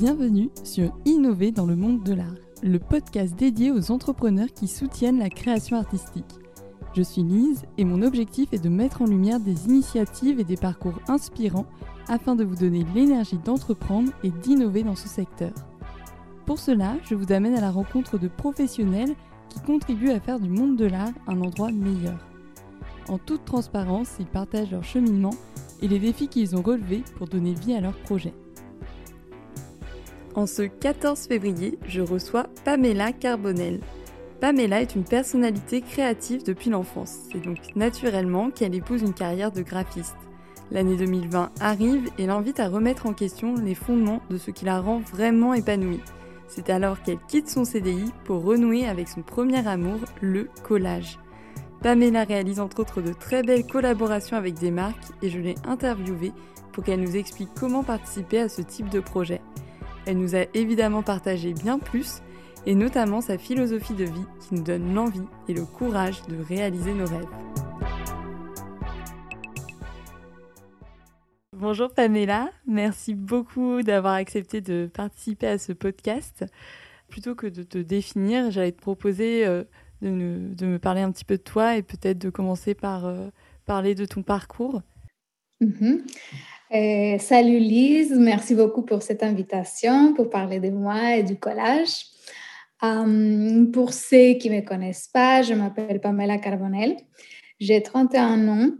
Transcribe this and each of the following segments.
Bienvenue sur Innover dans le monde de l'art, le podcast dédié aux entrepreneurs qui soutiennent la création artistique. Je suis Lise et mon objectif est de mettre en lumière des initiatives et des parcours inspirants afin de vous donner l'énergie d'entreprendre et d'innover dans ce secteur. Pour cela, je vous amène à la rencontre de professionnels qui contribuent à faire du monde de l'art un endroit meilleur. En toute transparence, ils partagent leur cheminement et les défis qu'ils ont relevés pour donner vie à leur projet. En ce 14 février, je reçois Pamela Carbonel. Pamela est une personnalité créative depuis l'enfance. C'est donc naturellement qu'elle épouse une carrière de graphiste. L'année 2020 arrive et l'invite à remettre en question les fondements de ce qui la rend vraiment épanouie. C'est alors qu'elle quitte son CDI pour renouer avec son premier amour, le collage. Pamela réalise entre autres de très belles collaborations avec des marques et je l'ai interviewée pour qu'elle nous explique comment participer à ce type de projet. Elle nous a évidemment partagé bien plus, et notamment sa philosophie de vie qui nous donne l'envie et le courage de réaliser nos rêves. Bonjour Pamela, merci beaucoup d'avoir accepté de participer à ce podcast. Plutôt que de te définir, j'allais te proposer euh, de, me parler un petit peu de toi et peut-être de commencer par euh, parler de ton parcours. Mhm. Euh, salut Lise, merci beaucoup pour cette invitation pour parler de moi et du collage. Euh, pour ceux qui ne me connaissent pas, je m'appelle Pamela Carbonel, j'ai 31 ans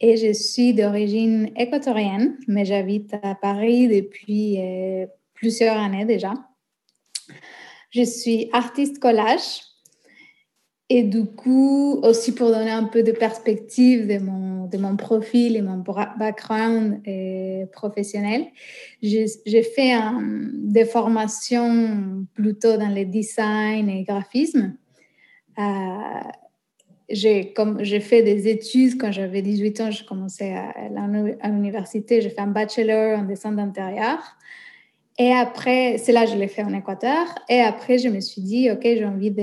et je suis d'origine équatorienne, mais j'habite à Paris depuis euh, plusieurs années déjà. Je suis artiste collage et du coup, aussi pour donner un peu de perspective de mon, de mon profil et mon background euh, professionnel, j'ai fait des formations plutôt dans le design et graphisme. Euh, j'ai fait des études quand j'avais 18 ans, j'ai commencé à, à l'université, j'ai fait un bachelor en dessin d'intérieur. Et après, c'est là je l'ai fait en Équateur. Et après, je me suis dit, OK, j'ai envie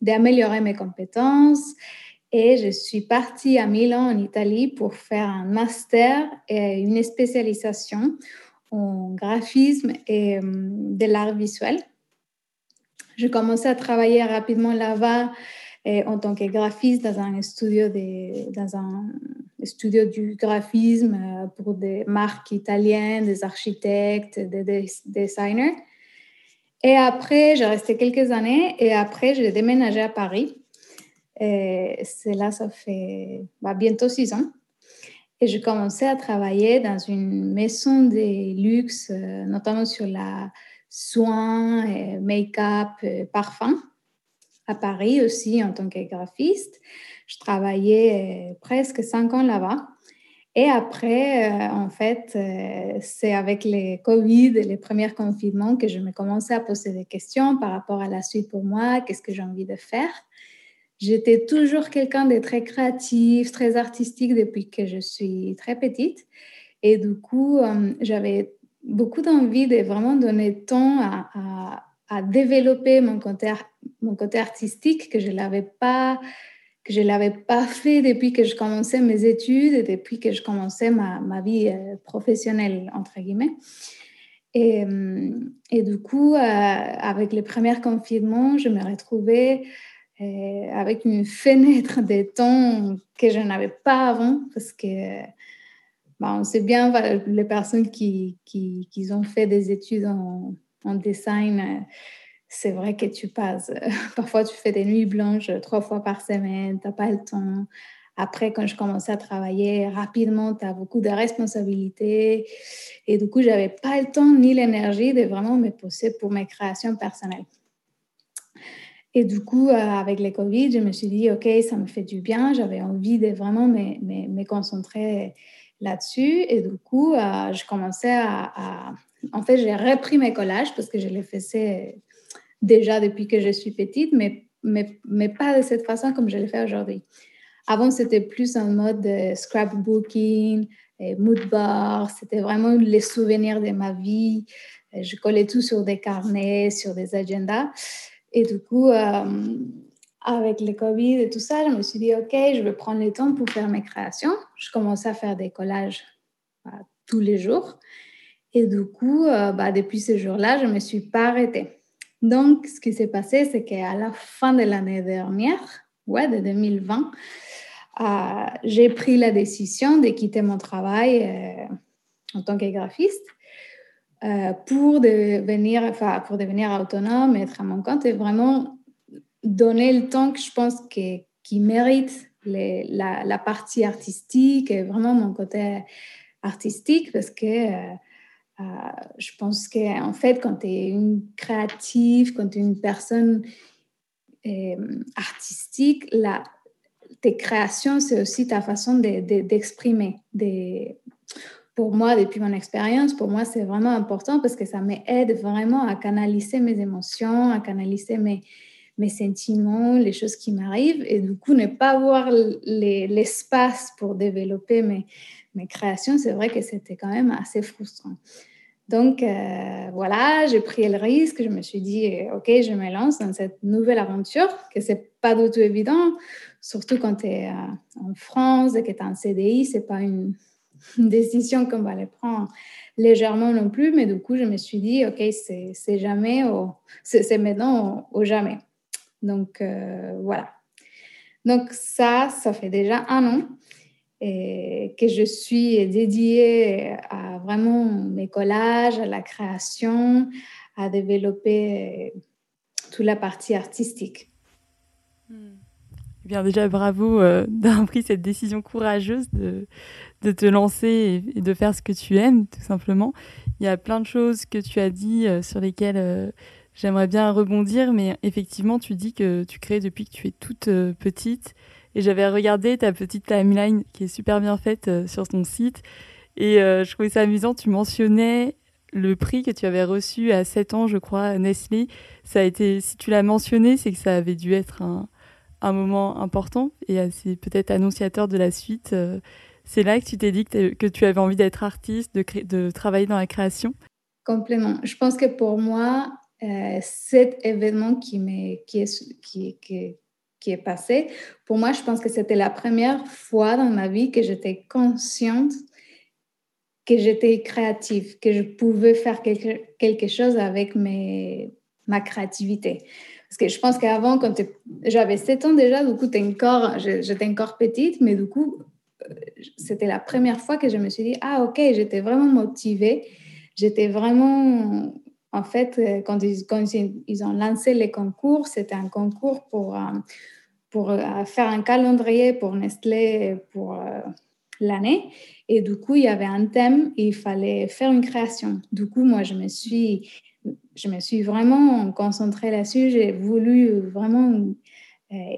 d'améliorer mes compétences. Et je suis partie à Milan, en Italie, pour faire un master et une spécialisation en graphisme et hum, de l'art visuel. J'ai commencé à travailler rapidement là-bas en tant que graphiste dans un studio, de, dans un studio du graphisme euh, pour des marques italiennes, des architectes, des, designers. Et après, j'ai resté quelques années et après, j'ai déménagé à Paris. C'est là, ça fait bah, bientôt six ans. Et j'ai commencé à travailler dans une maison de luxe, euh, notamment sur la make-up, euh, parfum à Paris aussi en tant que graphiste. Je travaillais euh, presque cinq ans là-bas. Et après, euh, en fait, euh, c'est avec les Covid et les premiers confinements que je me commençais à poser des questions par rapport à la suite pour moi, qu'est-ce que j'ai envie de faire. J'étais toujours quelqu'un de très créatif, très artistique depuis que je suis très petite. Et du coup, j'avais beaucoup d'envie de vraiment donner temps à, développer mon côté, mon côté artistique que je l'avais pas que je l'avais pas fait depuis que je commençais mes études et depuis que je commençais ma, ma vie euh, professionnelle entre guillemets. Et, euh, et du coup euh, avec les premiers confinements je me retrouvais avec une fenêtre de temps que je n'avais pas avant parce que bon, on sait bien les personnes qui, qui, qui ont fait des études en en design, c'est vrai que tu passes, euh, parfois tu fais des nuits blanches trois fois par semaine, tu n'as pas le temps. Après, quand je commençais à travailler rapidement, tu as beaucoup de responsabilités. Et du coup, je n'avais pas le temps ni l'énergie de vraiment me poser pour mes créations personnelles. Et du coup, euh, avec les Covid, je me suis dit, OK, ça me fait du bien. J'avais envie de vraiment me, me, concentrer là-dessus. Et du coup, je commençais à, en fait, j'ai repris mes collages parce que je les faisais déjà depuis que je suis petite, mais, mais, mais pas de cette façon comme je le fais aujourd'hui. Avant, c'était plus en mode scrapbooking, mood bar, c'était vraiment les souvenirs de ma vie. Je collais tout sur des carnets, sur des agendas. Et du coup, euh, avec le Covid et tout ça, je me suis dit, OK, je vais prendre le temps pour faire mes créations. Je commençais à faire des collages euh, tous les jours. Et du coup, euh, bah, depuis ce jour-là, je ne me suis pas arrêtée. Donc, ce qui s'est passé, c'est qu'à la fin de l'année dernière, ouais, de 2020, euh, j'ai pris la décision de quitter mon travail euh, en tant que graphiste pour, devenir, pour devenir autonome, être à mon compte et vraiment donner le temps que je pense que, qui mérite la, la, partie artistique et vraiment mon côté artistique parce que euh, je pense qu'en fait, quand tu es une créative, quand tu es une personne euh, artistique, la, tes créations, c'est aussi ta façon d'exprimer. De, pour moi, depuis mon expérience, pour moi, c'est vraiment important parce que ça m'aide vraiment à canaliser mes émotions, à canaliser mes sentiments, les choses qui m'arrivent, et du coup, ne pas avoir l'espace pour développer mes, mes créations, c'est vrai que c'était quand même assez frustrant. Donc euh, voilà, j'ai pris le risque, je me suis dit, euh, OK, je me lance dans cette nouvelle aventure, que c'est pas du tout évident, surtout quand tu es euh, en France et que tu es en CDI, c'est pas une, décision qu'on va les prendre légèrement non plus, mais du coup, je me suis dit, OK, c'est jamais, c'est maintenant ou, jamais. Donc voilà. Donc ça, ça fait déjà un an et que je suis dédiée à vraiment mes collages, à la création, à développer toute la partie artistique. Eh bien déjà, bravo euh, d'avoir pris cette décision courageuse de, te lancer et, de faire ce que tu aimes, tout simplement. Il y a plein de choses que tu as dit euh, sur lesquelles euh, j'aimerais bien rebondir, mais effectivement, tu dis que tu crées depuis que tu es toute petite et j'avais regardé ta petite timeline qui est super bien faite euh, sur ton site. Et euh, je trouvais ça amusant. Tu mentionnais le prix que tu avais reçu à 7 ans, je crois, Nestlé. Ça a été, si tu l'as mentionné, c'est que ça avait dû être un, moment important et c'est peut-être annonciateur de la suite. Euh, c'est là que tu t'es dit que, tu avais envie d'être artiste, de, travailler dans la création? Complètement. Je pense que pour moi, cet événement qui, qui, est, qui, qui, est passé, pour moi, je pense que c'était la première fois dans ma vie que j'étais consciente que j'étais créative, que je pouvais faire quelque, quelque chose avec mes, ma créativité. Parce que je pense qu'avant, quand j'avais 7 ans déjà, du coup, encore, j'étais encore petite, mais du coup, euh, c'était la première fois que je me suis dit, ah ok, j'étais vraiment motivée, j'étais vraiment, en fait, euh, quand ils, quand ils ont lancé les concours, c'était un concours pour, euh, pour euh, faire un calendrier pour Nestlé pour l'année. Et du coup, il y avait un thème il fallait faire une création. Du coup, moi, je me suis, je me suis vraiment concentrée là-dessus. J'ai voulu vraiment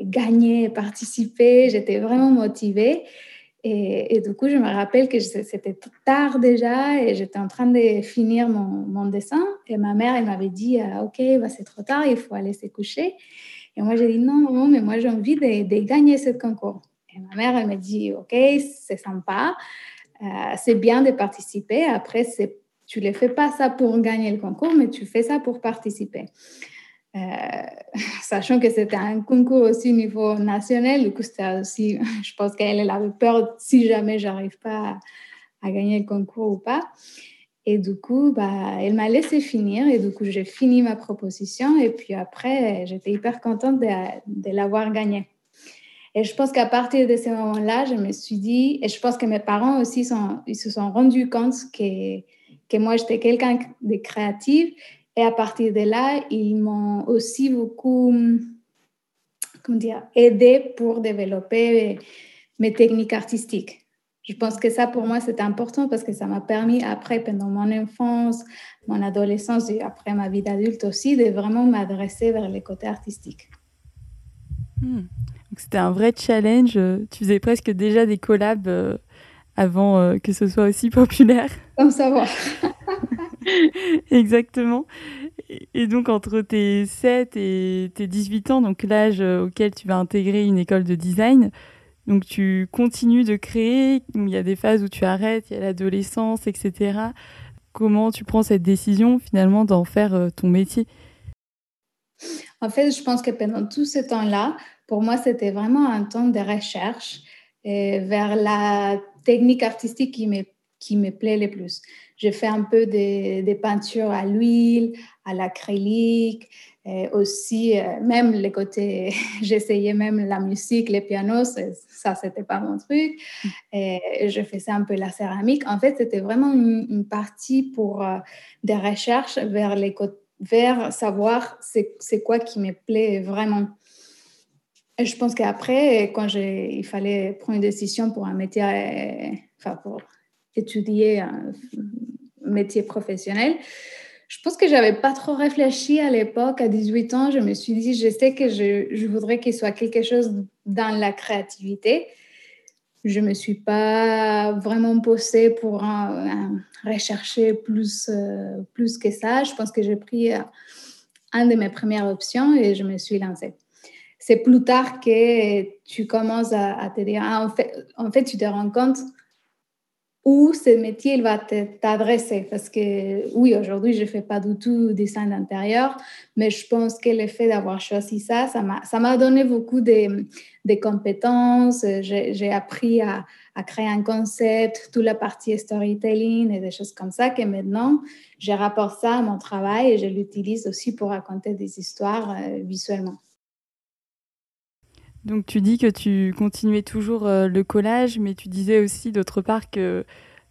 gagner, participer. J'étais vraiment motivée. Et, du coup, je me rappelle que c'était tard déjà et j'étais en train de finir mon, dessin. Et ma mère, elle m'avait dit euh, Ok, bah, c'est trop tard, il faut aller se coucher. Et moi, j'ai dit Non, non, mais moi, j'ai envie de, gagner ce concours. Et ma mère, elle m'a dit Ok, c'est sympa, euh, c'est bien de participer. Après, tu ne fais pas ça pour gagner le concours, mais tu fais ça pour participer. Euh, sachant que c'était un concours aussi au niveau national, du coup, aussi, je pense qu'elle avait peur si jamais j'arrive pas à, gagner le concours ou pas. Et du coup, bah, elle m'a laissé finir et du coup, j'ai fini ma proposition et puis après, j'étais hyper contente de, l'avoir gagné. Et je pense qu'à partir de ce moment-là, je me suis dit, et je pense que mes parents aussi ils se sont rendus compte que, que moi, j'étais quelqu'un de créatif et à partir de là, ils m'ont aussi beaucoup comment dire, aidé pour développer mes techniques artistiques. Je pense que ça, pour moi, c'est important parce que ça m'a permis, après, pendant mon enfance, mon adolescence et après ma vie d'adulte aussi, de vraiment m'adresser vers les côtés artistiques. Hmm. C'était un vrai challenge. Tu faisais presque déjà des collabs euh, avant euh, que ce soit aussi populaire. Comme savoir. Exactement. Et donc, entre tes 7 et tes 18 ans, donc l'âge euh, auquel tu vas intégrer une école de design, donc tu continues de créer, il y a des phases où tu arrêtes, il y a l'adolescence, etc. Comment tu prends cette décision finalement d'en faire euh, ton métier? En fait, je pense que pendant tout ce temps-là, pour moi, c'était vraiment un temps de recherche vers la technique artistique qui me qui me plaît le plus. J'ai fait un peu des, peintures à l'huile, à l'acrylique, aussi euh, même les côtés, j'essayais même la musique, les pianos, ça c'était pas mon truc. Mm. Et je faisais un peu la céramique. En fait, c'était vraiment une, partie pour euh, des recherches vers les vers savoir c'est quoi qui me plaît vraiment. Et je pense qu'après, quand il fallait prendre une décision pour un métier, euh, enfin pour étudier un métier professionnel, je pense que j'avais pas trop réfléchi à l'époque, à 18 ans. Je me suis dit, je sais que je, voudrais qu'il soit quelque chose dans la créativité. Je me suis pas vraiment posée pour rechercher plus, euh, plus que ça. Je pense que j'ai pris euh, un de mes premières options et je me suis lancée. C'est plus tard que tu commences à, te dire, ah, en fait, tu te rends compte où ce métier il va t'adresser. Parce que oui, aujourd'hui, je ne fais pas du tout dessin d'intérieur, mais je pense que le fait d'avoir choisi ça, ça m'a donné beaucoup de, de compétences. J'ai appris à, à, créer un concept, toute la partie storytelling et des choses comme ça, que maintenant, je rapporte ça à mon travail et je l'utilise aussi pour raconter des histoires euh, visuellement. Donc tu dis que tu continuais toujours euh, le collage, mais tu disais aussi d'autre part que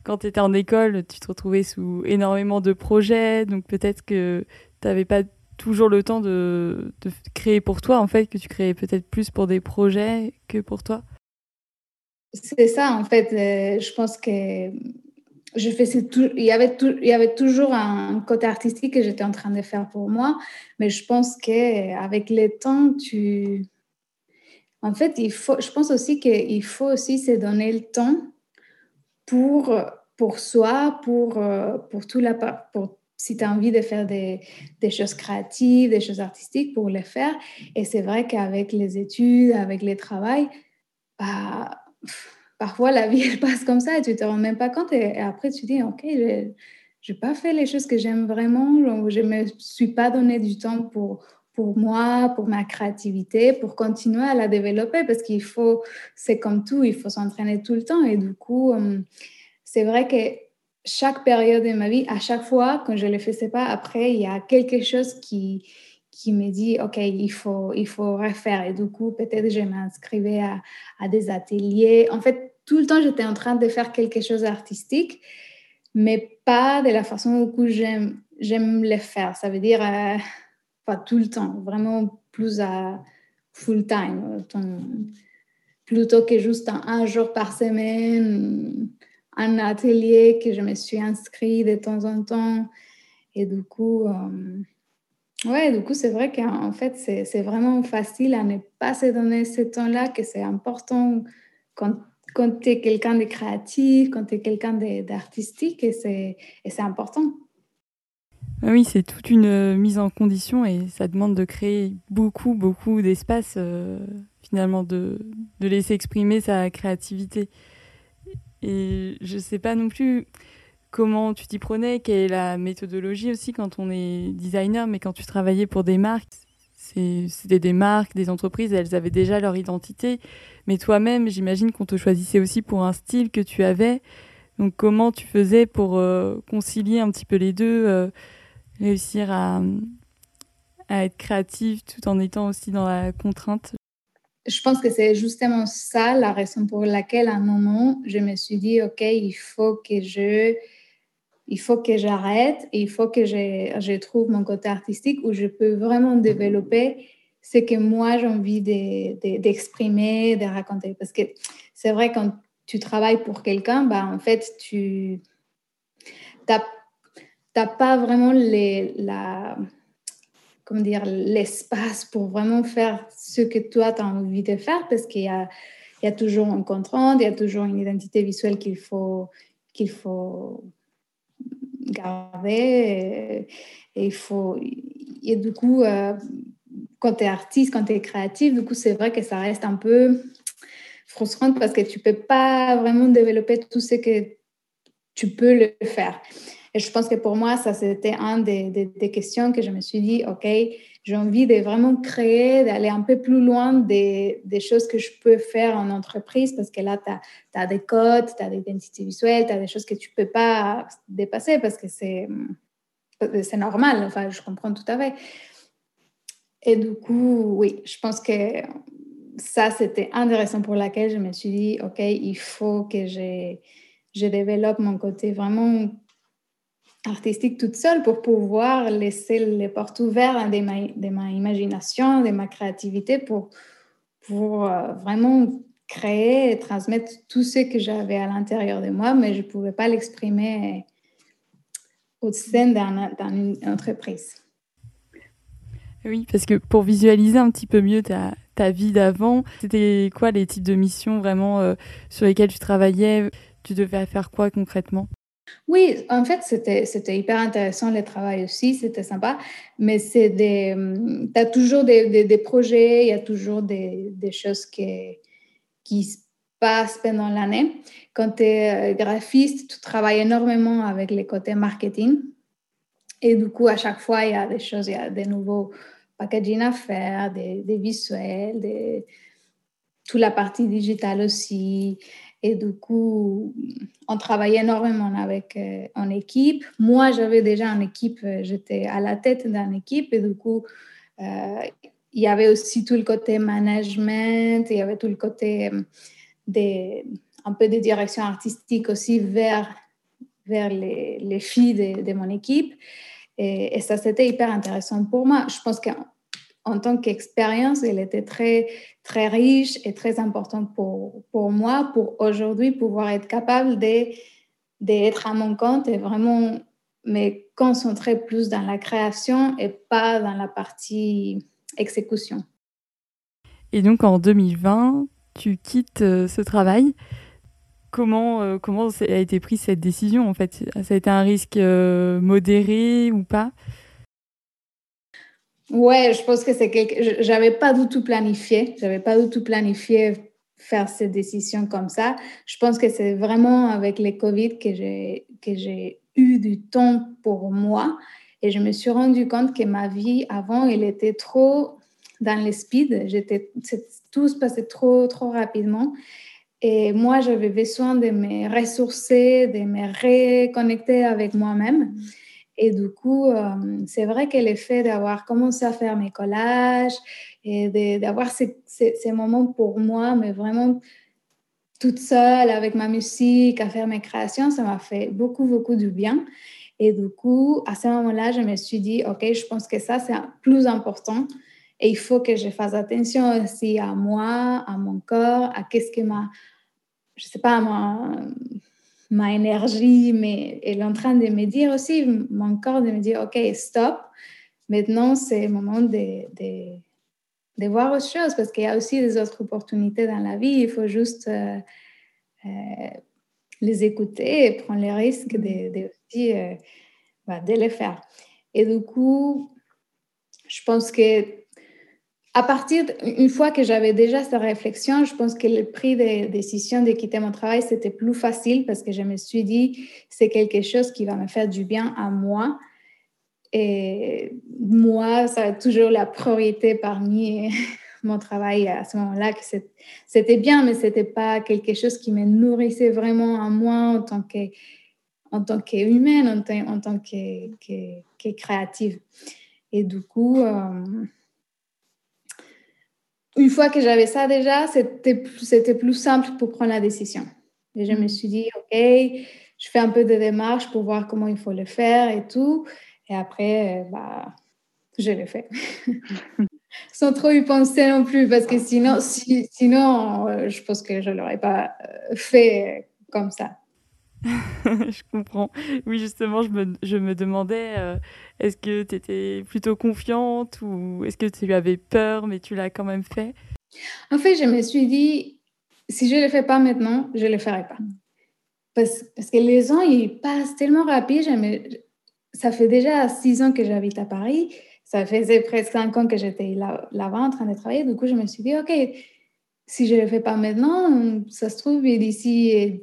quand tu étais en école, tu te retrouvais sous énormément de projets, donc peut-être que tu n'avais pas toujours le temps de, créer pour toi, en fait, que tu créais peut-être plus pour des projets que pour toi. C'est ça, en fait. Euh, je pense que je faisais tout, il, y avait il y avait toujours un côté artistique que j'étais en train de faire pour moi, mais je pense qu'avec le temps, tu en fait, il faut, je pense aussi qu'il faut aussi se donner le temps pour, pour soi, pour, pour tout la, pour, si tu as envie de faire des, des, choses créatives, des choses artistiques, pour les faire. Et c'est vrai qu'avec les études, avec les travail, bah, parfois la vie elle passe comme ça et tu te rends même pas compte. Et, après, tu dis, OK, je n'ai pas fait les choses que j'aime vraiment, je ne me suis pas donné du temps pour pour moi, pour ma créativité, pour continuer à la développer, parce qu'il faut, c'est comme tout, il faut s'entraîner tout le temps. Et du coup, euh, c'est vrai que chaque période de ma vie, à chaque fois, quand je ne le faisais pas, après, il y a quelque chose qui, qui me dit, OK, il faut, il faut refaire. Et du coup, peut-être je m'inscrivais à, des ateliers. En fait, tout le temps, j'étais en train de faire quelque chose d'artistique, mais pas de la façon où j'aime, j'aime le faire. Ça veut dire... Euh, tout le temps, vraiment plus à full time, plutôt que juste un, jour par semaine, un atelier que je me suis inscrit de temps en temps. Et du coup, euh, ouais, du coup, c'est vrai qu'en fait, c'est vraiment facile à ne pas se donner ce temps-là, que c'est important quand, quand tu es quelqu'un de créatif, quand tu es quelqu'un d'artistique, et c'est important. Ah oui, c'est toute une euh, mise en condition et ça demande de créer beaucoup, beaucoup d'espace, euh, finalement, de, de, laisser exprimer sa créativité. Et je ne sais pas non plus comment tu t'y prenais, quelle est la méthodologie aussi quand on est designer, mais quand tu travaillais pour des marques, c'était des marques, des entreprises, elles avaient déjà leur identité. Mais toi-même, j'imagine qu'on te choisissait aussi pour un style que tu avais. Donc comment tu faisais pour euh, concilier un petit peu les deux réussir à, à être créative tout en étant aussi dans la contrainte je pense que c'est justement ça la raison pour laquelle à un moment je me suis dit ok il faut que je il faut que j'arrête il faut que je, je, trouve mon côté artistique où je peux vraiment développer ce que moi j'ai envie d'exprimer, de, de, raconter. Parce que c'est vrai, quand tu travailles pour quelqu'un, bah, en fait, tu n'as tu n'as pas vraiment les, la, comment dire, l'espace pour vraiment faire ce que toi, tu as envie de faire parce qu'il y a, il y a toujours un contrainte, il y a toujours une identité visuelle qu'il faut, qu'il faut garder. Et, faut, et du coup, euh, quand tu es artiste, quand tu es créatif, du coup, c'est vrai que ça reste un peu frustrant parce que tu peux pas vraiment développer tout ce que tu peux le faire. Et je pense que pour moi, ça, c'était une des, des, questions que je me suis dit, OK, j'ai envie de vraiment créer, d'aller un peu plus loin des, des, choses que je peux faire en entreprise parce que là, tu as, des codes, tu as des identités visuelles, tu as des choses que tu ne peux pas dépasser parce que c'est normal. Enfin, je comprends tout à fait. Et du coup, oui, je pense que ça, c'était intéressant pour laquelle je me suis dit, OK, il faut que je, je développe mon côté vraiment artistique toute seule pour pouvoir laisser les portes ouvertes de ma, imagination, de ma créativité pour, pour euh, vraiment créer et transmettre tout ce que j'avais à l'intérieur de moi, mais je ne pouvais pas l'exprimer au sein d'une entreprise. Oui, parce que pour visualiser un petit peu mieux ta, ta vie d'avant, c'était quoi les types de missions vraiment euh, sur lesquelles tu travaillais? Tu devais faire quoi concrètement? Oui, en fait, c'était hyper intéressant le travail aussi, c'était sympa, mais des, hum, tu as toujours des, des, projets, il y a toujours des, des choses qui, qui se passent pendant l'année. Quand tu es euh, graphiste, tu travailles énormément avec les côtés marketing. Et du coup, à chaque fois, il y a des choses, il y a des nouveaux packaging à faire, des, visuels, toute la partie digitale aussi. Et du coup, on travaillait énormément avec euh, en équipe. Moi, j'avais déjà une équipe, euh, j'étais à la tête d'une équipe et du coup, euh, il y avait aussi tout le côté management, il y avait tout le côté des, un peu de direction artistique aussi vers, vers les, les filles de, mon équipe. Et, et ça, c'était hyper intéressant pour moi. Je pense qu'en en tant qu'expérience, elle était très, très riche et très importante pour, pour moi, pour aujourd'hui pouvoir être capable d'être à mon compte et vraiment me concentrer plus dans la création et pas dans la partie exécution. Et donc en 2020, tu quittes euh, ce travail. Comment, euh, comment a été prise cette décision en fait? Ça a été un risque euh, modéré ou pas? Ouais, je pense que c'est quelque. J'avais pas du tout planifié. J'avais pas du tout planifié faire cette décision comme ça. Je pense que c'est vraiment avec les Covid que j'ai que j'ai eu du temps pour moi et je me suis rendu compte que ma vie avant, elle était trop dans le speed. J'étais tout se passait trop trop rapidement. Et moi, j'avais besoin de me ressourcer, de me reconnecter avec moi-même. Et du coup, euh, c'est vrai que le fait d'avoir commencé à faire mes collages et d'avoir ces, moments pour moi, mais vraiment toute seule avec ma musique, à faire mes créations, ça m'a fait beaucoup, beaucoup du bien. Et du coup, à ce moment-là, je me suis dit, OK, je pense que ça, c'est plus important. Et il faut que je fasse attention aussi à moi, à mon corps, à qu'est-ce que ma, je sais pas, moi, ma énergie, mais elle est en train de me dire aussi, mon corps de me dire, OK, stop, maintenant c'est le moment de, de, de, voir autre chose parce qu'il y a aussi des autres opportunités dans la vie, il faut juste euh, euh, les écouter et prendre les risques de, de, aussi, euh, bah, de les faire. Et du coup, je pense que à partir, une fois que j'avais déjà cette réflexion, je pense que le prix des décisions de quitter mon travail, c'était plus facile parce que je me suis dit, c'est quelque chose qui va me faire du bien à moi. Et moi, ça être toujours la priorité parmi mon travail à ce moment-là. C'était bien, mais ce n'était pas quelque chose qui me nourrissait vraiment à moi en tant que tant qu'humaine, en, en, tant que, que, que, créative. Et du coup, euh, une fois que j'avais ça déjà, c'était, c'était plus simple pour prendre la décision. Et je me mm. suis dit, OK, je fais un peu de démarches pour voir comment il faut le faire et tout. Et après, euh, bah, je l'ai fait. Sans trop y penser non plus, parce que sinon, sinon euh, je pense que je ne l'aurais pas euh, fait comme ça. je comprends. Oui, justement, je me, je me demandais, euh, est-ce que tu étais plutôt confiante ou est-ce que tu avais peur, mais tu l'as quand même fait? En fait, je me suis dit, si je ne le fais pas maintenant, je ne le ferai pas. Parce, parce, que les ans, ils passent tellement rapide. Ça fait déjà six ans que j'habite à Paris. Ça faisait presque cinq ans que j'étais là-bas en train de travailler. Du coup, je me suis dit, OK, si je ne le fais pas maintenant, ça se trouve, d'ici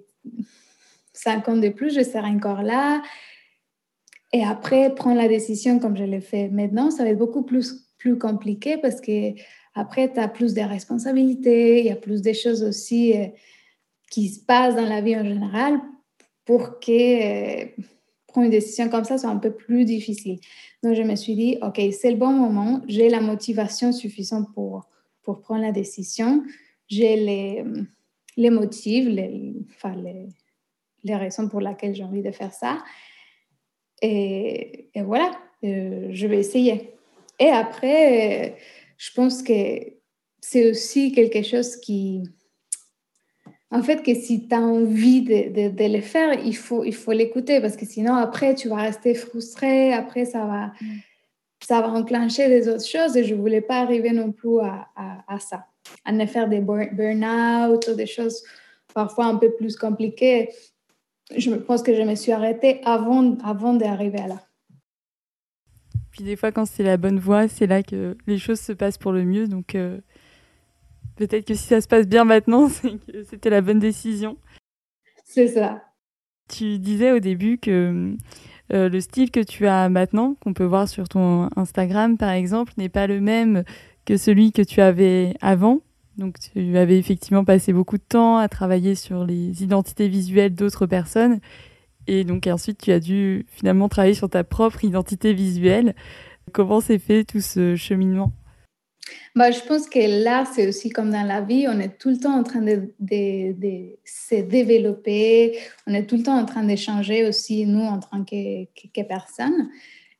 cinq ans de plus, je serai encore là. Et après, prendre la décision comme je l'ai fait maintenant, ça va être beaucoup plus, plus compliqué parce que après, tu as plus de responsabilités, il y a plus de choses aussi euh, qui se passent dans la vie en général pour que euh, prendre une décision comme ça soit un peu plus difficile. Donc, je me suis dit, OK, c'est le bon moment, j'ai la motivation suffisante pour, pour prendre la décision, j'ai les, les motifs, les, enfin, les, les raisons pour lesquelles j'ai envie de faire ça. Et, et voilà, euh, je vais essayer. Et après, je pense que c'est aussi quelque chose qui... En fait, que si tu as envie de, de, le faire, il faut il faut l'écouter parce que sinon, après, tu vas rester frustré. Après, ça va, mm. ça va enclencher des autres choses et je ne voulais pas arriver non plus à, à, ça, à ne faire des burn-out ou des choses parfois un peu plus compliquées. Je pense que je me suis arrêtée avant, avant d'arriver à là. Puis des fois, quand c'est la bonne voie, c'est là que les choses se passent pour le mieux. Donc euh, peut-être que si ça se passe bien maintenant, c'est que c'était la bonne décision. C'est ça. Tu disais au début que euh, le style que tu as maintenant, qu'on peut voir sur ton Instagram par exemple, n'est pas le même que celui que tu avais avant. Donc tu avais effectivement passé beaucoup de temps à travailler sur les identités visuelles d'autres personnes et donc ensuite, tu as dû finalement travailler sur ta propre identité visuelle. Comment s'est fait tout ce cheminement? Bah, je pense que là, c'est aussi comme dans la vie, on est tout le temps en train de, de, de se développer, on est tout le temps en train d'échanger aussi, nous, en tant que, que, personne.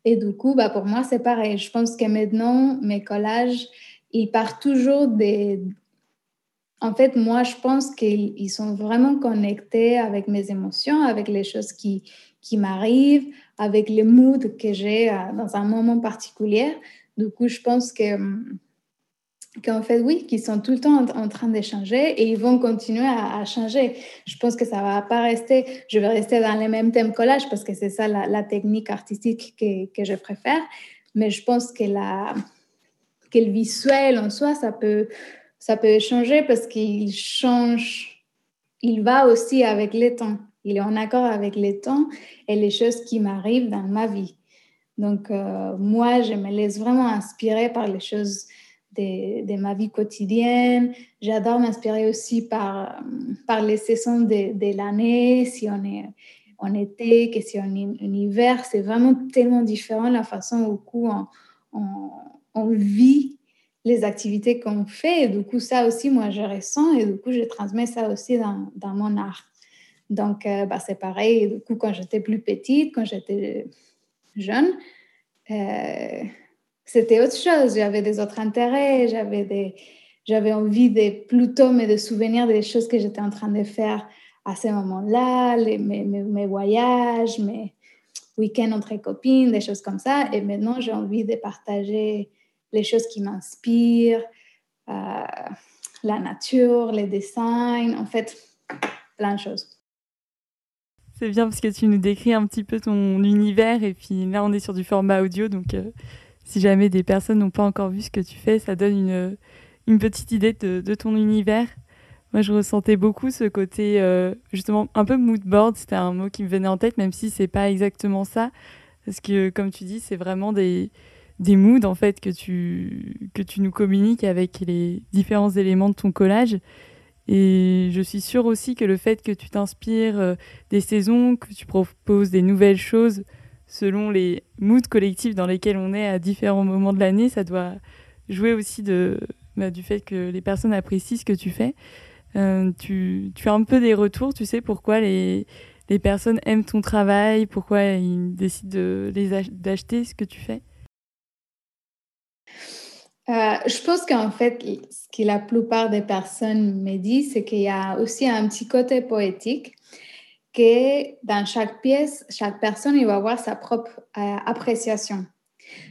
Et du coup, bah, pour moi, c'est pareil. Je pense que maintenant, mes collages, ils partent toujours des, en fait, moi, je pense qu'ils sont vraiment connectés avec mes émotions, avec les choses qui, qui m'arrivent, avec les moods que j'ai euh, dans un moment particulier. Du coup, je pense que qu'en fait, oui, qu'ils sont tout le temps en, train d'échanger et ils vont continuer à, changer. Je pense que ça va pas rester, je vais rester dans les mêmes thèmes collage parce que c'est ça la, technique artistique que, que, je préfère. Mais je pense que, la, que le visuel en soi, ça peut, ça peut changer parce qu'il change, il va aussi avec les temps. Il est en accord avec les temps et les choses qui m'arrivent dans ma vie. Donc, euh, moi, je me laisse vraiment inspirer par les choses de, ma vie quotidienne. J'adore m'inspirer aussi par, par les saisons de, l'année, si on est en été, que si on est en hiver. C'est vraiment tellement différent la façon on, on, on vit les activités qu'on fait. Et du coup, ça aussi, moi, je ressens et du coup, je transmets ça aussi dans, dans mon art. Donc, euh, bah, c'est pareil. Du coup, quand j'étais plus petite, quand j'étais jeune, euh, c'était autre chose. J'avais des autres intérêts, j'avais des... J'avais envie de plutôt me de souvenir des choses que j'étais en train de faire à ce moment-là, mes, mes, mes, voyages, mes week-ends entre copines, des choses comme ça. Et maintenant, j'ai envie de partager les choses qui m'inspirent, euh, la nature, les dessins, en fait, plein de choses. C'est bien parce que tu nous décris un petit peu ton univers et puis là on est sur du format audio donc euh, si jamais des personnes n'ont pas encore vu ce que tu fais, ça donne une, une petite idée de, ton univers. Moi je ressentais beaucoup ce côté euh, justement un peu mood board, c'était un mot qui me venait en tête même si c'est pas exactement ça parce que comme tu dis c'est vraiment des, des moods en fait que tu, que tu nous communiques avec les différents éléments de ton collage. Et je suis sûre aussi que le fait que tu t'inspires euh, des saisons, que tu proposes des nouvelles choses selon les moods collectifs dans lesquels on est à différents moments de l'année, ça doit jouer aussi de, bah, du fait que les personnes apprécient ce que tu fais. Euh, tu, tu as un peu des retours, tu sais pourquoi les, les personnes aiment ton travail, pourquoi ils décident d'acheter ce que tu fais euh, je pense qu'en fait, ce que la plupart des personnes me disent, c'est qu'il y a aussi un petit côté poétique, que dans chaque pièce, chaque personne il va avoir sa propre euh, appréciation.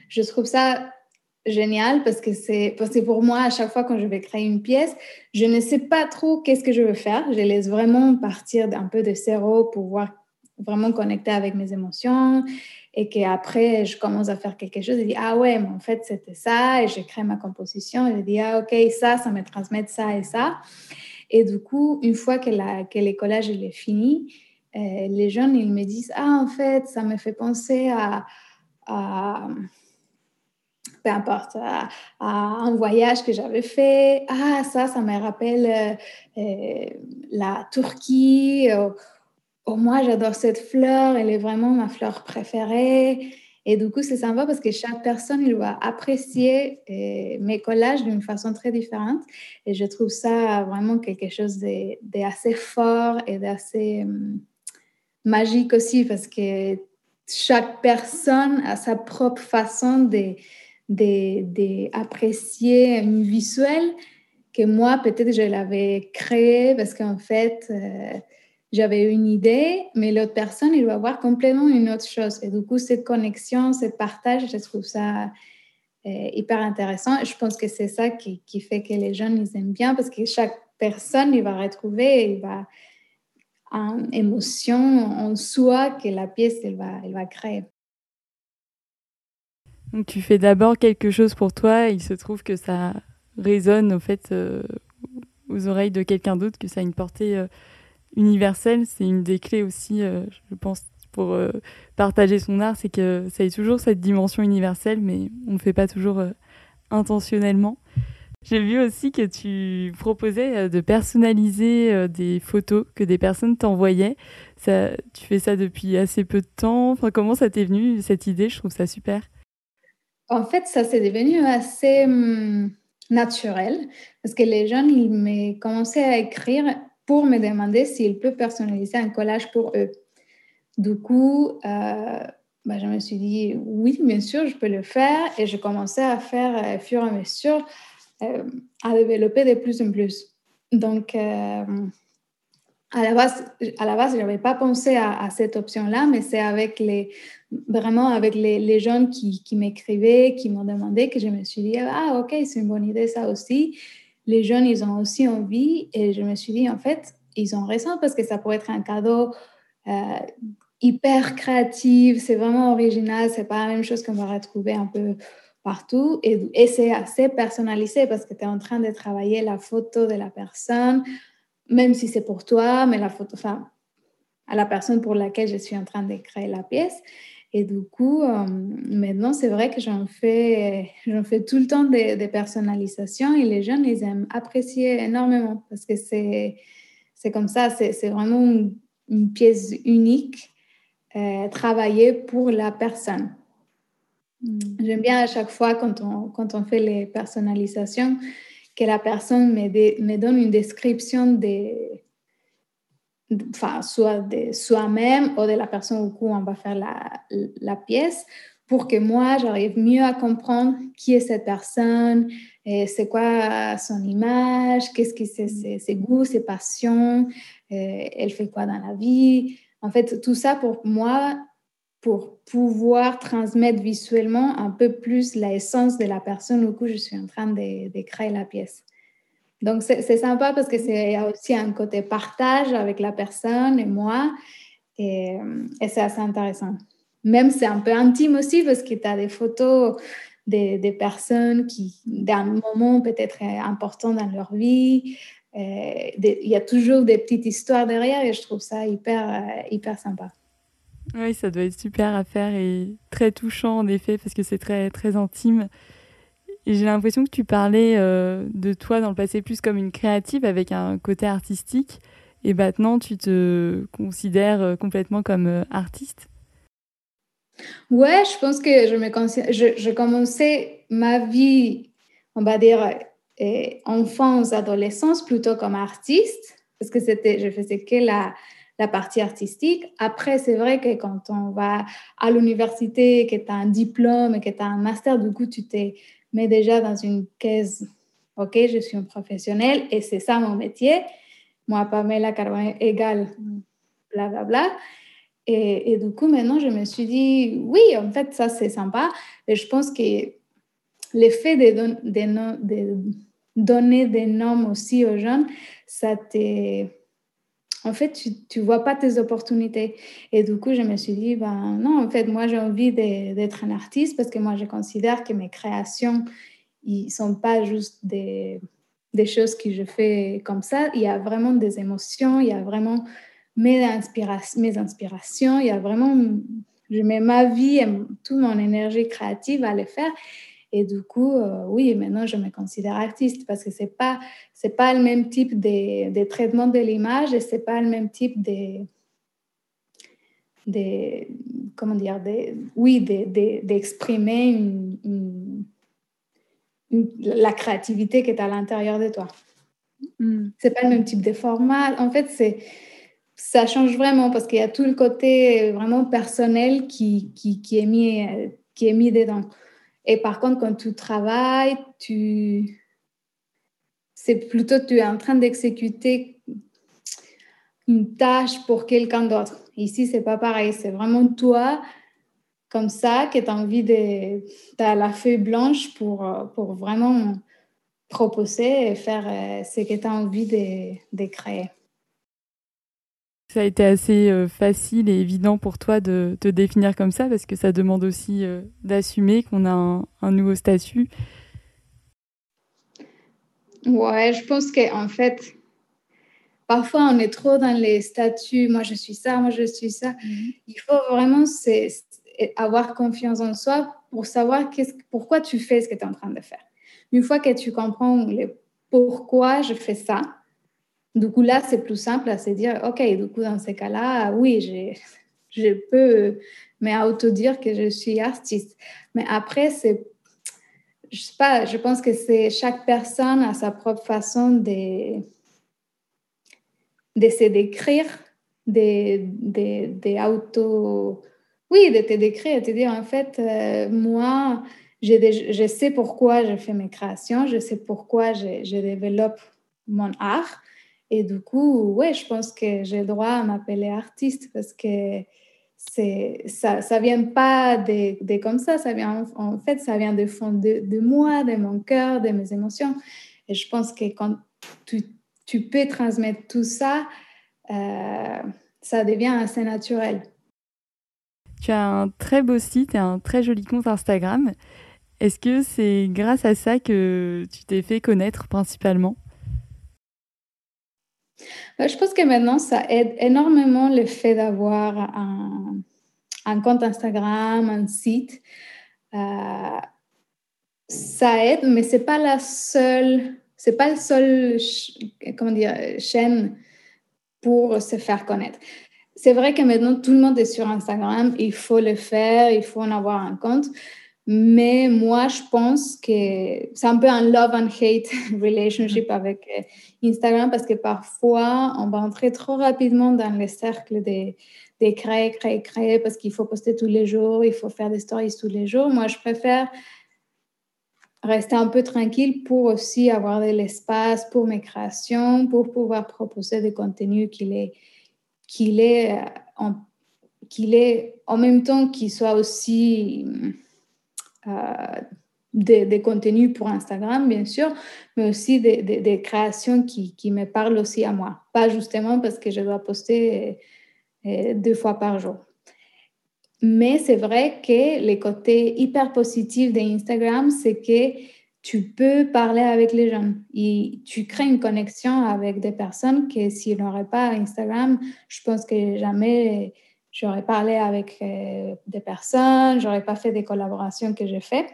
Je trouve ça génial parce que c'est pour moi, à chaque fois quand je vais créer une pièce, je ne sais pas trop qu'est-ce que je veux faire. Je laisse vraiment partir un peu de zéro pour voir vraiment connecter avec mes émotions et qu'après, je commence à faire quelque chose et dis, ah ouais, mais en fait, c'était ça, et je crée ma composition, et je dis, ah ok, ça, ça me transmet ça et ça. Et du coup, une fois que, la, est fini, euh, les jeunes, ils me disent, ah en fait, ça me fait penser à, peu importe, à, un voyage que j'avais fait. Ah, ça, ça me rappelle euh, la Turquie. Oh, moi, j'adore cette fleur, elle est vraiment ma fleur préférée. Et du coup, c'est sympa parce que chaque personne, il va apprécier euh, mes collages d'une façon très différente. Et je trouve ça vraiment quelque chose d'assez fort et d'assez hum, magique aussi parce que chaque personne a sa propre façon d'apprécier un visuel que moi, peut-être, je l'avais créé parce qu'en fait, euh, j'avais une idée, mais l'autre personne, il va voir complètement une autre chose. Et du coup, cette connexion, ce partage, je trouve ça euh, hyper intéressant. Je pense que c'est ça qui, qui, fait que les jeunes, ils aiment bien parce que chaque personne, il va retrouver, il va une émotion en soi que la pièce, elle va, elle va créer. Donc tu fais d'abord quelque chose pour toi et il se trouve que ça résonne au fait euh, aux oreilles de quelqu'un d'autre, que ça a une portée euh, universel, c'est une des clés aussi, euh, je pense, pour euh, partager son art, c'est que ça ait toujours cette dimension universelle, mais on ne fait pas toujours euh, intentionnellement. J'ai vu aussi que tu proposais de personnaliser des photos que des personnes t'envoyaient. Ça, tu fais ça depuis assez peu de temps. Enfin, comment ça t'est venu cette idée? Je trouve ça super. En fait, ça s'est devenu assez hum, naturel parce que les jeunes, ils m'ont commencé à écrire pour me demander s'il peut personnaliser un collage pour eux. Du coup, euh, bah, je me suis dit oui, bien sûr, je peux le faire et je commençais à faire au euh, fur et à mesure, euh, à développer de plus en plus. Donc, à la base, base, je n'avais pas pensé à, cette option-là, mais c'est avec les, vraiment avec les, les jeunes qui, qui m'écrivaient, qui m'ont demandé que je me suis dit, ah ok, c'est une bonne idée ça aussi les jeunes, ils ont aussi envie. Et je me suis dit, en fait, ils ont raison parce que ça pourrait être un cadeau euh, hyper créatif, c'est vraiment original, c'est pas la même chose qu'on va retrouver un peu partout. Et, et c'est assez personnalisé parce que tu es en train de travailler la photo de la personne, même si c'est pour toi, mais la photo, enfin, à la personne pour laquelle je suis en train de créer la pièce. Et du coup, euh, maintenant, c'est vrai que j'en fais, j'en fais tout le temps des, personnalisations et les jeunes, ils aiment apprécier énormément parce que c'est, c'est comme ça, c'est, c'est vraiment une, pièce unique euh, travaillée pour la personne. Mm. J'aime bien à chaque fois quand on, quand on fait les personnalisations que la personne me, me donne une description des enfin, soit de soi-même ou de la personne au coup on va faire la, la pièce pour que moi, j'arrive mieux à comprendre qui est cette personne, c'est quoi son image, qu'est-ce que c'est ses, goûts, ses passions, elle fait quoi dans la vie. En fait, tout ça pour moi, pour pouvoir transmettre visuellement un peu plus l'essence de la personne au coup je suis en train de, de créer la pièce. Donc, c'est sympa parce que c'est aussi un côté partage avec la personne et moi. Et, et c'est assez intéressant. Même c'est un peu intime aussi parce que tu as des photos des, des personnes qui, d'un moment peut-être important dans leur vie. Il y a toujours des petites histoires derrière et je trouve ça hyper, hyper sympa. Oui, ça doit être super à faire et très touchant en effet parce que c'est très, très intime. J'ai l'impression que tu parlais euh, de toi dans le passé plus comme une créative avec un côté artistique. Et maintenant, tu te considères euh, complètement comme euh, artiste? Ouais, je pense que je me je, commençais ma vie, on va dire, enfance, adolescence, plutôt comme artiste, parce que c'était, je faisais que la, la partie artistique. Après, c'est vrai que quand on va à l'université, que tu as un diplôme que tu as un master, du coup, tu t'es mais déjà dans une caisse, OK, je suis un professionnel et c'est ça mon métier. Moi, Pamela Carbone égale blablabla. Bla, bla. Et, et, du coup, maintenant, je me suis dit, oui, en fait, ça, c'est sympa. Et je pense que l'effet de, de, de, donner des noms aussi aux jeunes, ça te en fait, tu ne vois pas tes opportunités. Et du coup, je me suis dit, ben non, en fait, moi, j'ai envie d'être un artiste parce que moi, je considère que mes créations, ils ne sont pas juste des, choses que je fais comme ça. Il y a vraiment des émotions, il y a vraiment mes, inspirations, mes inspirations, il y a vraiment, je mets ma vie et toute mon énergie créative à les faire. Et du coup, oui, maintenant, je me considère artiste parce que ce n'est pas, pas le même type de, de traitement de l'image et ce n'est pas le même type de, de comment dire, de, oui, d'exprimer la créativité qui est à l'intérieur de toi. Mm. C'est pas le même type de format. En fait, c'est ça change vraiment parce qu'il y a tout le côté vraiment personnel qui, qui, qui, est mis, qui est mis dedans. Et par contre, quand tu travailles, tu... c'est plutôt tu es en train d'exécuter une tâche pour quelqu'un d'autre. Ici, c'est pas pareil. C'est vraiment toi, comme ça, que tu as envie de. Tu la feuille blanche pour, pour vraiment proposer et faire euh, ce que tu as envie de, de, créer. Ça a été assez euh, facile et évident pour toi de te définir comme ça parce que ça demande aussi euh, d'assumer qu'on a un, un, nouveau statut. Ouais, je pense qu'en fait, parfois on est trop dans les statuts, moi je suis ça, moi je suis ça. Mhm. Il faut vraiment avoir confiance en soi pour savoir pourquoi tu fais ce que tu es en train de faire. Une fois que tu comprends pourquoi je fais ça, du coup là c'est plus simple à se dire, ok, du coup dans ces cas-là, oui, je peux me dire que je suis artiste. Mais après, c'est je sais pas, je pense que c'est chaque personne a sa propre façon de de se décrire, de, de, auto... Oui, de te décrire, de te dire, en fait, euh, moi, je, je, sais pourquoi je fais mes créations, je sais pourquoi je, je développe mon art. Et du coup, ouais, je pense que j'ai le droit à m'appeler artiste parce que ça ça vient pas de, comme ça ça vient en fait ça vient de fond de, moi de mon cœur de mes émotions et je pense que quand tu peux transmettre tout ça, euh, ça devient assez naturel. Tu as un très beau site et un très joli compte Instagram. Est-ce que c'est grâce à ça que tu t'es fait connaître principalement? Je pense que maintenant, ça aide énormément le fait d'avoir un, compte Instagram, un site. Euh, ça aide, mais ce n'est pas la seule c'est pas le seul comment dire, chaîne pour se faire connaître. C'est vrai que maintenant tout le monde est sur Instagram, il faut le faire, il faut en avoir un compte. Mais moi, je pense que c'est un peu un love and hate relationship avec euh, Instagram parce que parfois, on va entrer trop rapidement dans le cercle des, des créer, créer, créer parce qu'il faut poster tous les jours, il faut faire des stories tous les jours. Moi, je préfère rester un peu tranquille pour aussi avoir de l'espace pour mes créations, pour pouvoir proposer des contenus qu'il est, qu'il est, euh, en, qu'il est en même temps qu'il soit aussi euh, des, contenus pour Instagram, bien sûr, mais aussi des, créations qui, qui, me parlent aussi à moi. Pas justement parce que je dois poster euh, deux fois par jour. Mais c'est vrai que le côté hyper positif d'Instagram, c'est que tu peux parler avec les gens et tu crées une connexion avec des personnes que s'il n'aurait pas Instagram, je pense que jamais j'aurais parlé avec euh, des personnes, j'aurais pas fait des collaborations que j'ai fait.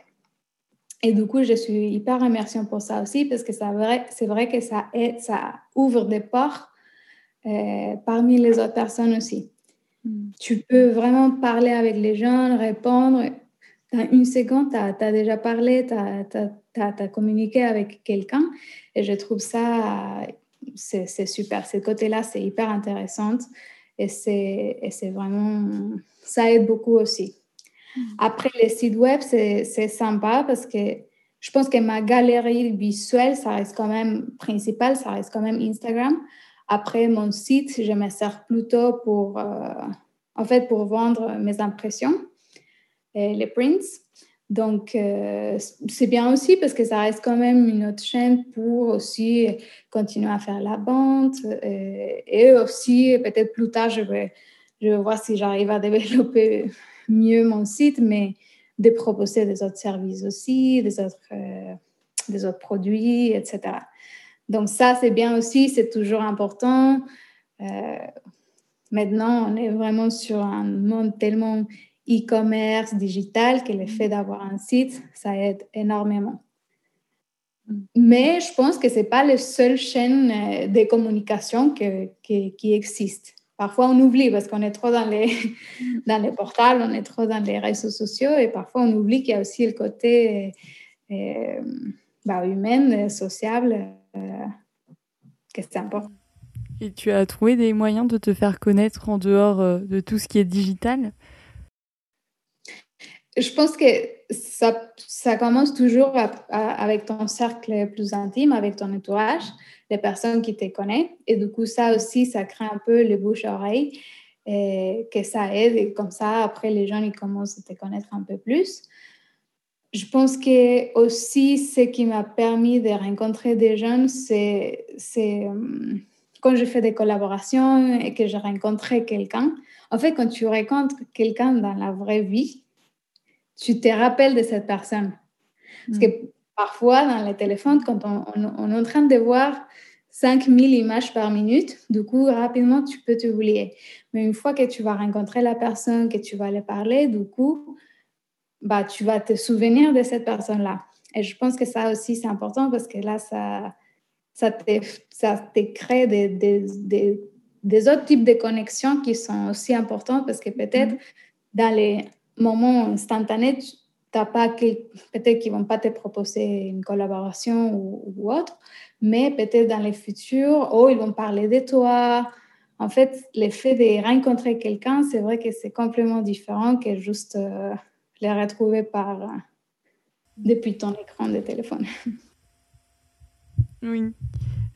Et du coup, je suis hyper remerciante pour ça aussi parce que c'est vrai, vrai que ça, ça ouvre des portes euh, parmi les autres personnes aussi. Mm. Tu peux vraiment parler avec les gens, répondre. Dans une seconde, tu as, déjà parlé, tu as, communiqué avec quelqu'un. Et je trouve ça, c'est super. Ce côté-là, c'est hyper intéressant. Et c'est vraiment, ça aide beaucoup aussi. Mm. Après, les sites web, c'est sympa parce que je pense que ma galerie visuelle, ça reste quand même principal, ça reste quand même Instagram. Après, mon site, je me sers plutôt pour, euh, en fait, pour vendre mes impressions, et les prints. Donc, euh, c'est bien aussi parce que ça reste quand même une autre chaîne pour aussi continuer à faire la vente. Et, et aussi, peut-être plus tard, je vais, je vais voir si j'arrive à développer mieux mon site, mais de proposer des autres services aussi, des autres, euh, des autres produits, etc. Donc ça, c'est bien aussi, c'est toujours important. Euh, maintenant, on est vraiment sur un monde tellement e-commerce digital que le fait d'avoir un site, ça aide énormément. Mais je pense que ce n'est pas la seule chaîne euh, de communication qui existe. Parfois, on oublie parce qu'on est trop dans les, dans les portails, on est trop dans les réseaux sociaux et parfois, on oublie qu'il y a aussi le côté euh, bah, humain, sociable, euh, que c'est important. Et tu as trouvé des moyens de te faire connaître en dehors euh, de tout ce qui est digital? Je pense que ça, commence toujours avec ton cercle plus intime, avec ton entourage, les personnes qui te connaissent. Et du coup, ça aussi, ça crée un peu le bouche-oreille et que ça aide. Et comme ça, après, les gens, ils commencent à te connaître un peu plus. Je pense que aussi, ce qui m'a permis de rencontrer des jeunes, c'est hum, quand je fais des collaborations et que je rencontré quelqu'un, en fait, quand tu rencontres quelqu'un dans la vraie vie, tu te rappelles de cette personne. Parce que parfois, dans les téléphones, quand on, est en train de voir 5000 images par minute, du coup, rapidement, tu peux t'oublier. Mais une fois que tu vas rencontrer la personne, que tu vas aller parler, du coup, bah, tu vas te souvenir de cette personne-là. Et je pense que ça aussi, c'est important parce que là, ça, ça te, ça te crée des, des, des, autres types de connexions qui sont aussi importantes parce que peut-être mm-hmm. dans les moments instantanés, t'as pas peut-être qu'ils vont pas te proposer une collaboration ou, autre, mais peut-être dans les futurs, oh, ils vont parler de toi. En fait, l'effet de rencontrer quelqu'un, c'est vrai que c'est complètement différent que juste euh, les retrouver par, euh, depuis ton écran de téléphone. Oui.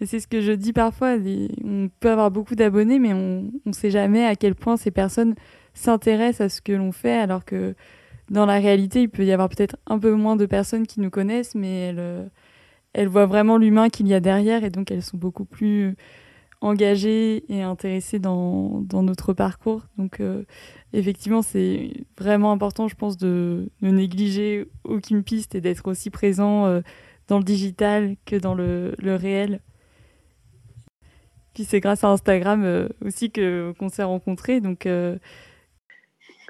C'est ce que je dis parfois. On peut avoir beaucoup d'abonnés, mais on ne sait jamais à quel point ces personnes s'intéressent à ce que l'on fait, alors que dans la réalité, il peut y avoir peut-être un peu moins de personnes qui nous connaissent, mais elles, euh, voient vraiment l'humain qu'il y a derrière, et donc elles sont beaucoup plus engagées et intéressées dans, notre parcours. Donc euh, effectivement, c'est vraiment important, je pense, de ne négliger aucune piste et d'être aussi présent. Euh, dans le digital que dans le, réel. Puis c'est grâce à Instagram aussi qu'on s'est rencontrés. Donc,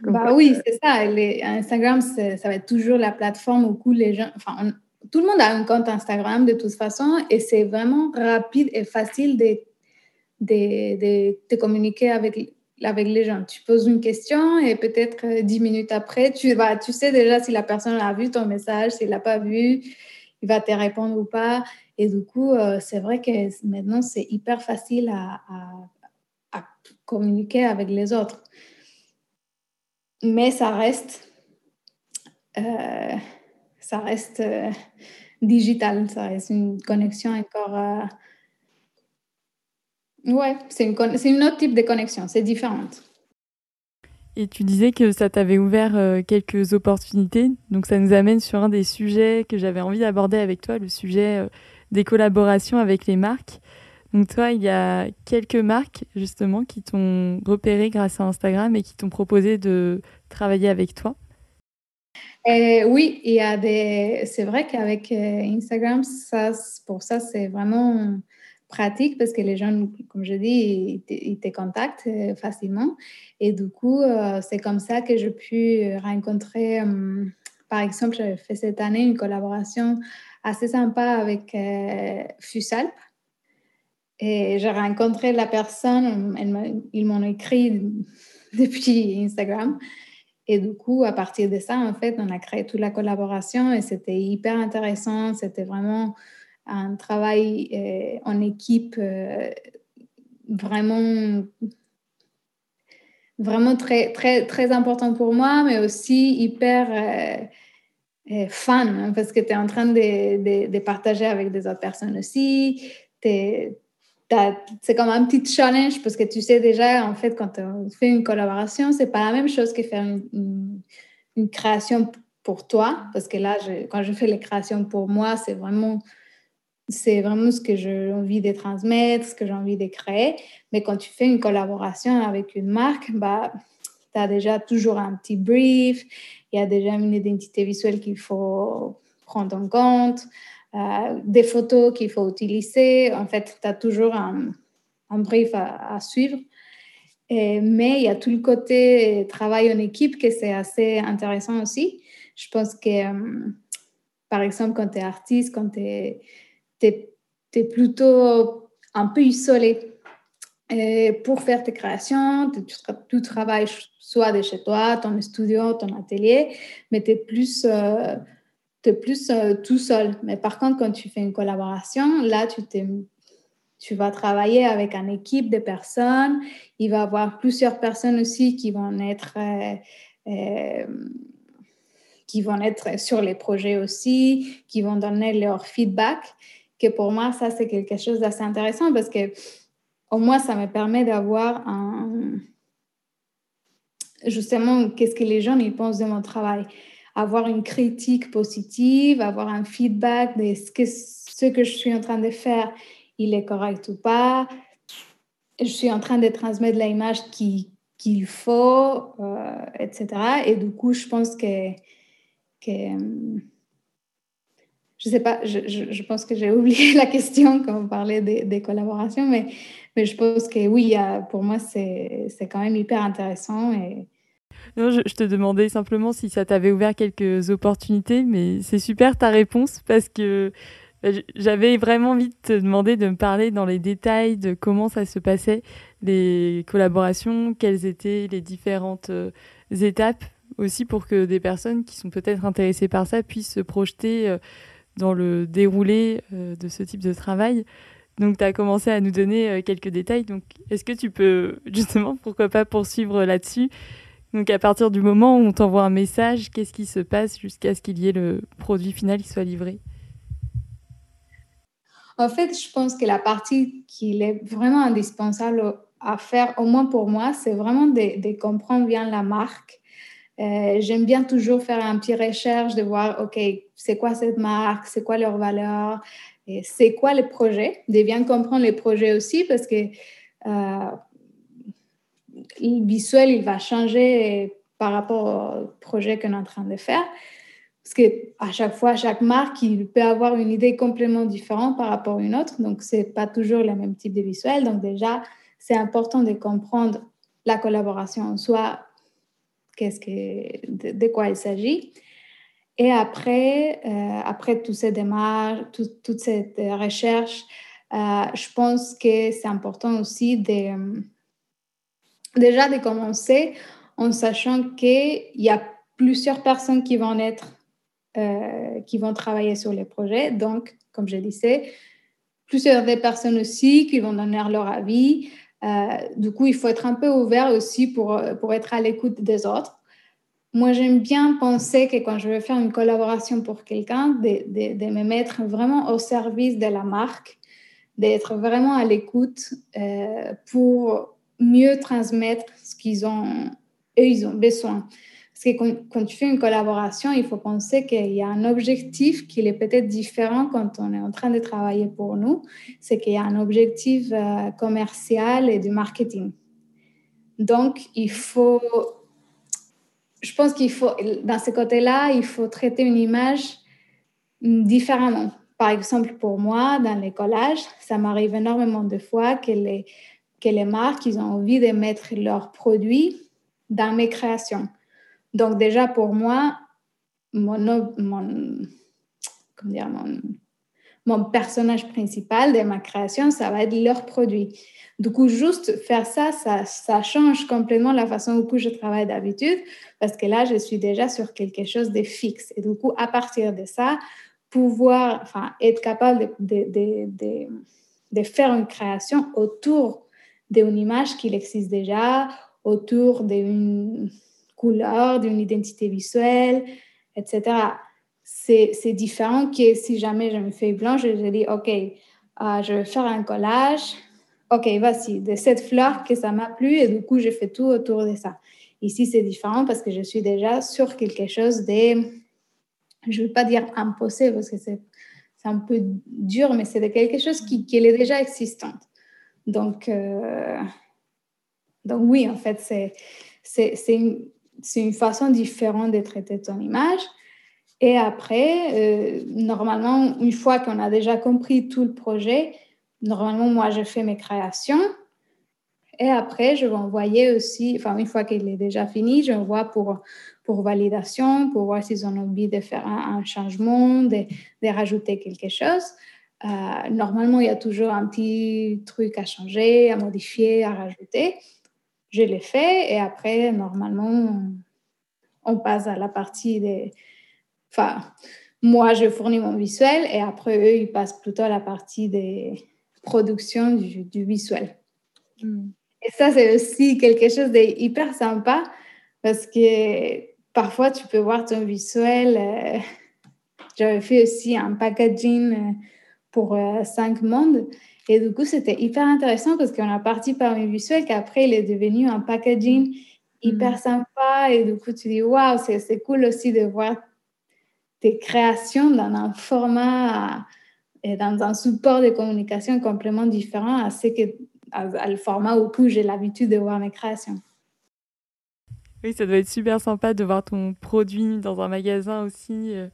euh, bah oui, c'est ça. Les, Instagram, ça va être toujours la plateforme où les gens. Enfin, tout le monde a un compte Instagram de toute façon et c'est vraiment rapide et facile de, de, de, de, communiquer avec, avec les gens. Tu poses une question et peut-être euh, dix minutes après, tu, vas, tu sais déjà si la personne a vu ton message, s'il l'a pas vu il va te répondre ou pas. Et du coup, euh, c'est vrai que maintenant, c'est hyper facile à, communiquer avec les autres. Mais ça reste, euh, ça reste euh, digital, ça reste une connexion encore. Ouais, c'est une, c'est une autre type de connexion, c'est différente. Et tu disais que ça t'avait ouvert euh, quelques opportunités. Donc ça nous amène sur un des sujets que j'avais envie d'aborder avec toi, le sujet euh, des collaborations avec les marques. Donc toi, il y a quelques marques justement qui t'ont repéré grâce à Instagram et qui t'ont proposé de travailler avec toi? Euh, oui, il y a des. C'est vrai qu'avec Instagram, ça, pour ça, c'est vraiment pratique parce que les gens, comme je dis, ils te, contactent euh, facilement. Et du coup, euh, c'est comme ça que j'ai pu rencontrer, euh, par exemple, j'avais fait cette année une collaboration assez sympa avec Fusalp. Et j'ai rencontré la personne, ils m'ont écrit depuis Instagram. Et du coup, à partir de ça, en fait, on a créé toute la collaboration et c'était hyper intéressant. C'était vraiment un travail euh, en équipe euh, vraiment vraiment très, très, très important pour moi, mais aussi hyper euh, fun, hein, parce que tu es en train de, de, partager avec des autres personnes aussi. C'est comme un petit challenge, parce que tu sais déjà, en fait, quand on fait une collaboration, c'est pas la même chose que faire une, création pour toi, parce que là, quand je fais les créations pour moi, c'est vraiment c'est vraiment ce que j'ai envie de transmettre, ce que j'ai envie de créer. Mais quand tu fais une collaboration avec une marque, bah, tu as déjà toujours un petit brief, il y a déjà une identité visuelle qu'il faut prendre en compte, des photos qu'il faut utiliser. En fait, tu as toujours un, brief à, suivre. mais il y a tout le côté travail en équipe que c'est assez intéressant aussi. Je pense que, euh, par exemple, quand tu es artiste, quand tu es, es, plutôt un peu isolé et pour faire tes créations, tu, tu, travailles soit de chez toi, ton studio, ton atelier, mais tu es plus, euh, plus euh, tout seul. Mais par contre, quand tu fais une collaboration, là, tu tu vas travailler avec une équipe de personnes. Il va y avoir plusieurs personnes aussi qui vont être, euh, euh, qui vont être sur les projets aussi, qui vont donner leur feedback. Que pour moi, ça, c'est quelque chose d'assez intéressant parce que au moins, ça me permet d'avoir un... justement qu'est-ce que les gens ils pensent de mon travail. Avoir une critique positive, avoir un feedback de ce que, ce que je suis en train de faire il est correct ou pas. Je suis en train de transmettre l'image qu'il faut, euh, etc. Et du coup, je pense que, que je sais pas, je, je, pense que j'ai oublié la question quand on parlait des, des, collaborations, mais, mais je pense que oui, pour moi, c'est quand même hyper intéressant. Et... Non, je, je, te demandais simplement si ça t'avait ouvert quelques opportunités, mais c'est super ta réponse parce que bah, j'avais vraiment envie de te demander de me parler dans les détails de comment ça se passait, les collaborations, quelles étaient les différentes euh, étapes aussi pour que des personnes qui sont peut-être intéressées par ça puissent se projeter euh, dans le déroulé euh, de ce type de travail. Donc, tu as commencé à nous donner quelques détails. Donc, est-ce que tu peux justement, pourquoi pas, poursuivre là-dessus Donc, à partir du moment où on t'envoie un message, qu'est-ce qui se passe jusqu'à ce qu'il y ait le produit final qui soit livré? En fait, je pense que la partie qui est vraiment indispensable à faire, au moins pour moi, c'est vraiment de, comprendre bien la marque. Euh, j'aime bien toujours faire un petit recherche de voir, OK, c'est quoi cette marque, c'est quoi leur valeur, c'est quoi le projet, de bien comprendre les projets aussi parce que euh, visuel, il va changer par rapport au projet qu'on est en train de faire. Parce qu'à chaque fois, chaque marque, il peut avoir une idée complètement différente par rapport à une autre. Donc, ce n'est pas toujours le même type de visuel. Donc, déjà, c'est important de comprendre la collaboration en soi, qu'est-ce que, de, quoi il s'agit. Et après, euh, après toutes ces démarches, toute cette recherche, euh, je pense que c'est important aussi de, déjà de commencer en sachant qu'il y a plusieurs personnes qui vont être euh, qui vont travailler sur les projets. Donc, comme je disais, plusieurs des personnes aussi qui vont donner leur avis. Euh, du coup, il faut être un peu ouvert aussi pour, pour être à l'écoute des autres. Moi, j'aime bien penser que quand je veux faire une collaboration pour quelqu'un, de, de, de, me mettre vraiment au service de la marque, d'être vraiment à l'écoute euh, pour mieux transmettre ce qu'ils ont, eux, ils ont besoin. Parce que quand, tu fais une collaboration, il faut penser qu'il y a un objectif qui est peut-être différent quand on est en train de travailler pour nous. C'est qu'il y a un objectif euh, commercial et du marketing. Donc, il faut, je pense qu'il faut, dans ce côté-là, il faut traiter une image différemment. Par exemple, pour moi, dans les collages, ça m'arrive énormément de fois que les, les marques, ils ont envie de mettre leurs produits dans mes créations. Donc déjà pour moi, mon, mon, dire, mon, personnage principal de ma création, ça va être leur produit. Du coup, juste faire ça, ça, ça change complètement la façon dont je travaille d'habitude, parce que là, je suis déjà sur quelque chose de fixe. Et du coup, à partir de ça, pouvoir, enfin, être capable de, de, de, de faire une création autour d'une image qui existe déjà, autour d'une couleur, d'une identité visuelle, etc. C'est différent que si jamais je me fais blanche, je dis, OK, euh, je vais faire un collage. OK, voici, de cette fleur que ça m'a plu et du coup, je fais tout autour de ça. Ici, c'est différent parce que je suis déjà sur quelque chose de, je ne veux pas dire imposé parce que c'est un peu dur, mais c'est quelque chose qui, qui est déjà existante. Donc, euh, donc oui, en fait, c'est une, façon différente de traiter ton image. Et après, euh, normalement, une fois qu'on a déjà compris tout le projet, normalement, moi, je fais mes créations. Et après, je vais envoyer aussi, enfin, une fois qu'il est déjà fini, je j'envoie pour, pour validation, pour voir s'ils ont envie de faire un, changement, de, de, rajouter quelque chose. Euh, normalement, il y a toujours un petit truc à changer, à modifier, à rajouter. Je l'ai fait et après, normalement, on passe à la partie des... Enfin, moi, je fournis mon visuel et après, eux, ils passent plutôt à la partie des productions du, du visuel. Hmm. Et ça, c'est aussi quelque chose d'hyper sympa parce que parfois, tu peux voir ton visuel. Euh, j'avais fait aussi un packaging euh, pour euh, cinq mondes. Et du coup, c'était hyper intéressant parce qu'on a parti par mes visuels qu'après, il est devenu un packaging hyper mm. sympa. Et du coup, tu dis, waouh, c'est cool aussi de voir tes créations dans un format et dans un support de communication complètement différent à ce que le format où j'ai l'habitude de voir mes créations. Oui, ça doit être super sympa de voir ton produit dans un magasin aussi euh,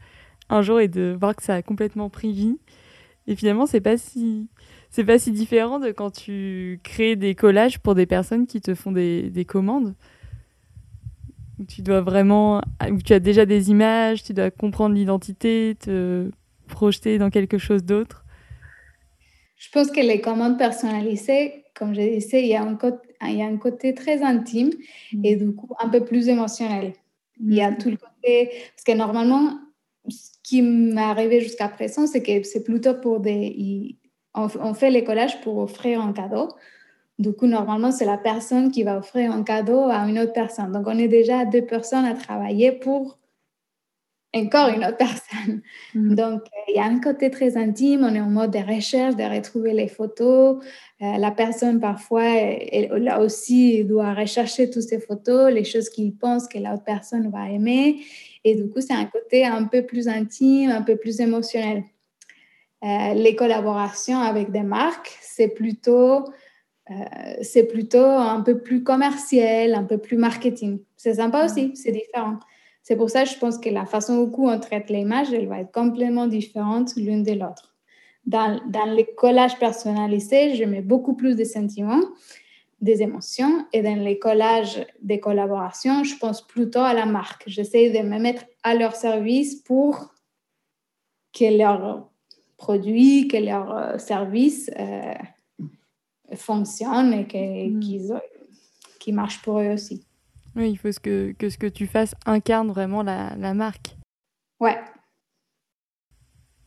un jour et de voir que ça a complètement pris vie. Et finalement, c'est pas si c'est pas si différent de quand tu crées des collages pour des personnes qui te font des, des commandes. Où tu dois vraiment, tu as déjà des images, tu dois comprendre l'identité, te projeter dans quelque chose d'autre. Je pense que les commandes personnalisées, comme je disais, il y a un côté, il y a un côté très intime mm. et du coup un peu plus émotionnel. Il y a mm. tout le côté, parce que normalement, qui m'est arrivé jusqu'à présent, c'est que c'est plutôt pour des... On, fait les collages pour offrir un cadeau. Du coup, normalement, c'est la personne qui va offrir un cadeau à une autre personne. Donc, on est déjà deux personnes à travailler pour encore une autre personne. Mm. Donc, il y a un côté très intime, on est en mode de recherche, de retrouver les photos. Euh, la personne, parfois, elle, là aussi, doit rechercher toutes ces photos, les choses qu'il pense que l'autre personne va aimer. Et du coup, c'est un côté un peu plus intime, un peu plus émotionnel. Euh, les collaborations avec des marques, c'est plutôt, euh, c'est plutôt un peu plus commercial, un peu plus marketing. C'est sympa aussi, c'est différent. C'est pour ça que je pense que la façon dont on traite l'image, elle va être complètement différente l'une de l'autre. Dans, dans les collages personnalisés, je mets beaucoup plus de sentiments, des émotions. Et dans les collages des collaborations, je pense plutôt à la marque. J'essaie de me mettre à leur service pour que leur produit, que leur euh, service euh, fonctionne et mm. qu'ils marchent pour eux aussi. Oui, il faut que, que ce que tu fasses incarne vraiment la, la marque. Ouais.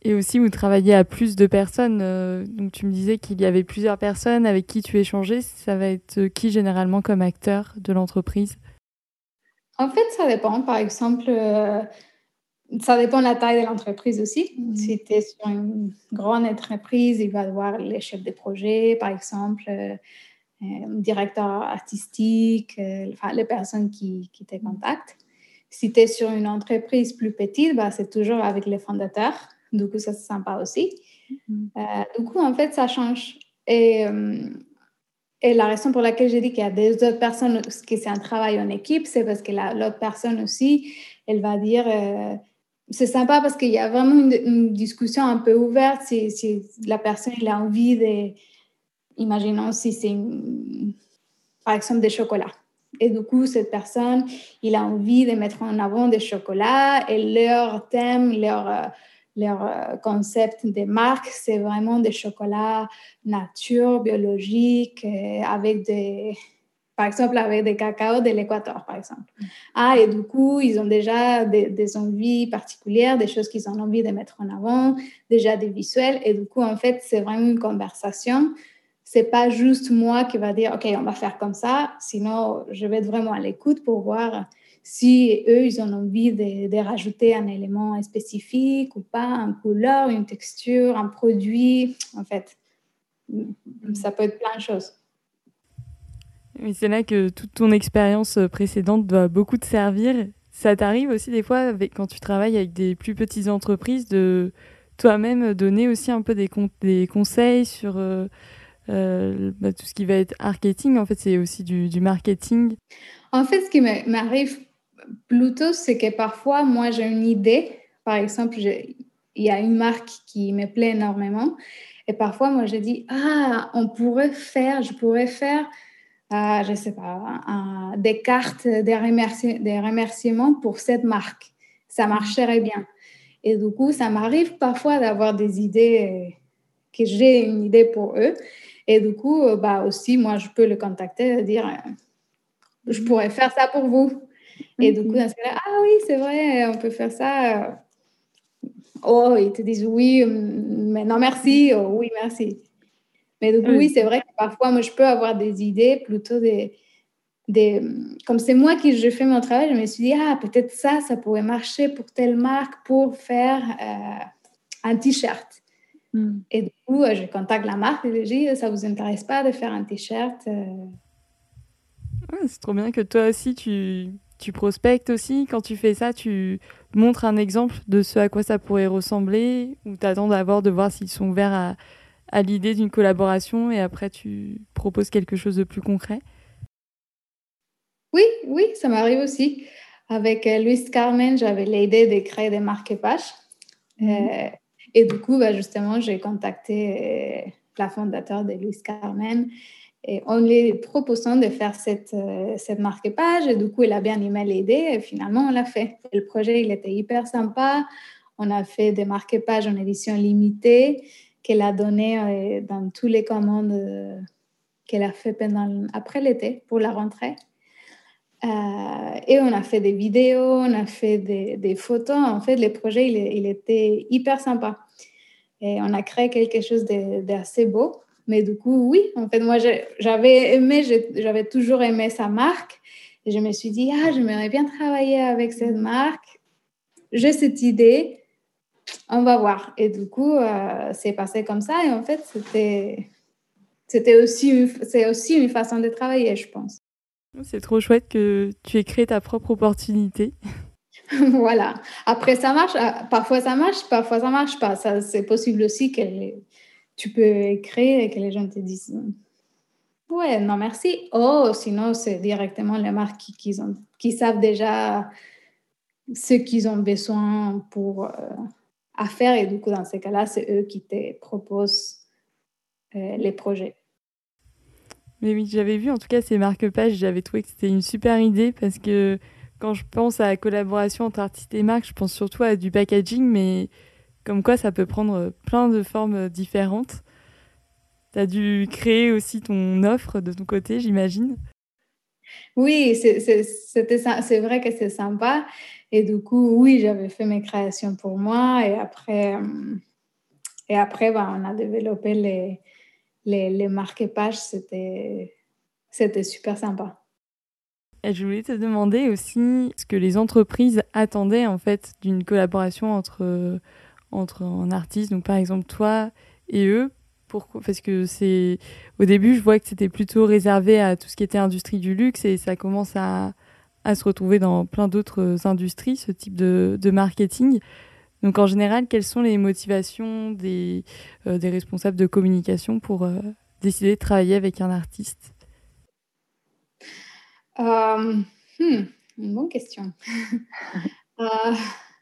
Et aussi, vous travaillez à plus de personnes. Euh, donc, tu me disais qu'il y avait plusieurs personnes avec qui tu échangeais. Ça va être qui généralement comme acteur de l'entreprise? En fait, ça dépend. Par exemple, euh, ça dépend de la taille de l'entreprise aussi. Mmh. Si tu es sur une grande entreprise, il va y avoir les chefs de projet, par exemple. Euh, euh, directeur artistique, euh, enfin, les personnes qui, qui te contactent. Si tu es sur une entreprise plus petite, bah, c'est toujours avec les fondateurs. Du coup, ça c'est sympa aussi. Mm-hmm. Euh, du coup, en fait, ça change. Et, et la raison pour laquelle j'ai dit qu'il y a des autres personnes, que c'est un travail en équipe, c'est parce que l'autre personne aussi, elle va dire c'est sympa parce qu'il y a vraiment une, discussion un peu ouverte si, si la personne elle a envie de, imaginons si c'est par exemple des chocolats. Et du coup, cette personne, il a envie de mettre en avant des chocolats et leur thème, leur, euh, leur euh, concept de marque, c'est vraiment des chocolats nature, biologiques, euh, avec des, par exemple, avec des cacao de l'Équateur, par exemple. Ah, et du coup, ils ont déjà des, des envies particulières, des choses qu'ils ont envie de mettre en avant, déjà des visuels. Et du coup, en fait, c'est vraiment une conversation c'est pas juste moi qui va dire ok on va faire comme ça sinon je vais être vraiment à l'écoute pour voir si eux ils ont envie de, rajouter un élément spécifique ou pas une couleur une texture un produit en fait ça peut être plein de choses. C'est là que toute ton expérience précédente doit beaucoup te servir. Ça t'arrive aussi des fois avec, quand tu travailles avec des plus petites entreprises de toi-même donner aussi un peu des, des conseils sur euh, euh, bah, tout ce qui va être marketing, en fait, c'est aussi du, du, marketing. En fait, ce qui m'arrive plutôt, c'est que parfois, moi, j'ai une idée. Par exemple, il y a une marque qui me plaît énormément. Et parfois, moi, je dis, ah, on pourrait faire, je pourrais faire euh, je ne sais pas, des cartes, des, des remerciements pour cette marque. Ça marcherait bien. Et du coup, ça m'arrive parfois d'avoir des idées, que j'ai une idée pour eux. Et du coup, bah aussi, moi, je peux le contacter et dire, je pourrais faire ça pour vous. Et du coup, dans ce cas-là, ah oui, c'est vrai, on peut faire ça. Oh, ils te disent oui, mais non, merci. Oh, oui, merci. Mais du coup, oui, c'est vrai que parfois, moi, je peux avoir des idées plutôt des. des comme c'est moi qui je fais mon travail, je me suis dit, ah, peut-être ça, ça pourrait marcher pour telle marque pour faire euh, un t-shirt. Et du coup, euh, je contacte la marque et je dis, ça vous intéresse pas de faire un t-shirt euh? C'est trop bien que toi aussi, tu, tu prospectes aussi. Quand tu fais ça, tu montres un exemple de ce à quoi ça pourrait ressembler ou tu attends d'abord de voir s'ils sont ouverts à, à l'idée d'une collaboration et après tu proposes quelque chose de plus concret? Oui, oui, ça m'arrive aussi. Avec euh, Luis Carmen, j'avais l'idée de créer des marque-pages. Mhm. Euh, et du coup, bah, justement, j'ai contacté euh, la fondateur de Luis Carmen et en lui proposant de faire cette, cette marque-page. Et du coup, il a bien aimé l'idée et finalement, on l'a fait. le projet, il était hyper sympa. On a fait des marque-pages en édition limitée qu'elle a donné euh, dans tous les commandes euh, qu'elle a fait pendant, après l'été pour la rentrée. Euh, et on a fait des vidéos, on a fait des, des photos. En fait, le projet, il, il, était hyper sympa. Et on a créé quelque chose d'assez beau. Mais du coup, oui, en fait, moi, j'avais aimé, j'avais toujours aimé sa marque. Et je me suis dit, ah, j'aimerais bien travailler avec cette marque. J'ai cette idée on va voir. Et du coup, euh, c'est passé comme ça. Et en fait, c'était, c'était aussi, c'est aussi une façon de travailler, je pense. C'est trop chouette que tu aies créé ta propre opportunité. voilà. Après, ça marche. Euh, parfois, ça marche, parfois, ça marche pas. Ça, c'est possible aussi que tu peux créer et que les gens te disent Ouais, non, merci. Oh, sinon, c'est directement les marques qui, ont, qui savent déjà ce qu'ils ont besoin pour. Euh, faire. Et du coup, dans ces cas-là, c'est eux qui te proposent euh, les projets. Mais oui, j'avais vu en tout cas ces marque-pages, j'avais trouvé que c'était une super idée parce que quand je pense à la collaboration entre artistes et marques, je pense surtout à du packaging, mais comme quoi ça peut prendre plein de formes différentes. Tu as dû créer aussi ton offre de ton côté, j'imagine. Oui, c'est vrai que c'est sympa. Et du coup, oui, j'avais fait mes créations pour moi. Et après, euh, et après ben, on a développé les, les, les marque-pages. C'était super sympa. Et je voulais te demander aussi ce que les entreprises attendaient en fait d'une collaboration entre, entre un artiste, donc par exemple toi et eux. Pourquoi Parce que c'est au début, je vois que c'était plutôt réservé à tout ce qui était industrie du luxe et ça commence à, se retrouver dans plein d'autres industries, ce type de, marketing. Donc en général, quelles sont les motivations des, euh, responsables de communication pour euh, décider de travailler avec un artiste? Euh, hmm, bonne question.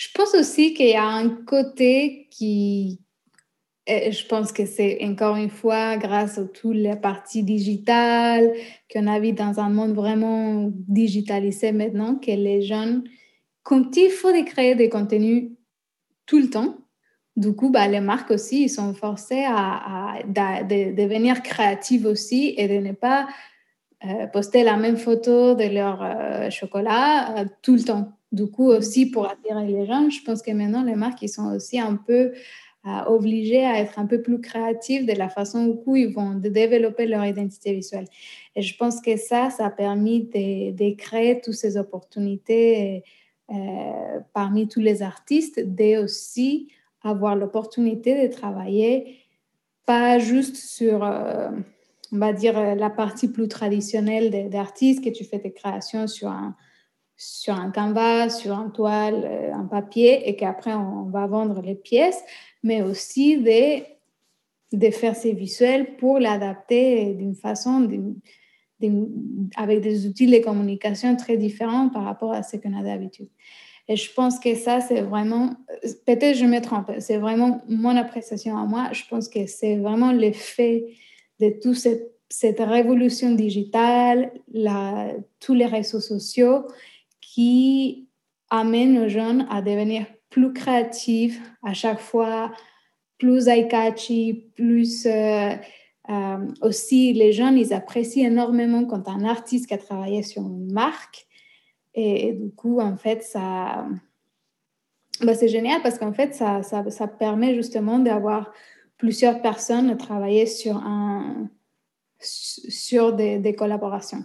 je pense aussi qu'il y a un côté qui, je pense que c'est encore une fois grâce à toutes les parties digitales, qu'on habite dans un monde vraiment digitalisé maintenant, que les jeunes, quand il faut de créer des contenus tout le temps, du coup, bah, les marques aussi, ils sont forcés à, de, devenir créatives aussi et de ne pas euh, poster la même photo de leur euh, chocolat euh, tout le temps. Du coup, aussi pour attirer les jeunes, je pense que maintenant, les marques, ils sont aussi un peu obligés à être un peu plus créatifs de la façon où ils vont développer leur identité visuelle. Et je pense que ça, ça a permis de, de créer toutes ces opportunités euh, parmi tous les artistes, de aussi avoir l'opportunité de travailler pas juste sur, euh, on va dire, la partie plus traditionnelle d'artistes, que tu fais tes créations sur un, sur un canvas, sur un toile, euh, un papier, et qu'après on va vendre les pièces, mais aussi de, de faire ces visuels pour l'adapter d'une façon, avec des outils de communication très différents par rapport à ce qu'on a d'habitude. Et je pense que ça, c'est vraiment, peut-être je me trompe, c'est vraiment mon appréciation à moi. Je pense que c'est vraiment l'effet de toute cette révolution digitale, tous les réseaux sociaux qui amènent nos jeunes à devenir plus créatifs, à chaque fois plus eye-catchy, plus euh, euh, aussi les jeunes, ils apprécient énormément quand un artiste qui a travaillé sur une marque. Et, du coup, en fait, ça, bah, c'est génial parce qu'en fait, ça, ça, ça permet justement d'avoir plusieurs personnes à travailler sur, un, sur des, collaborations.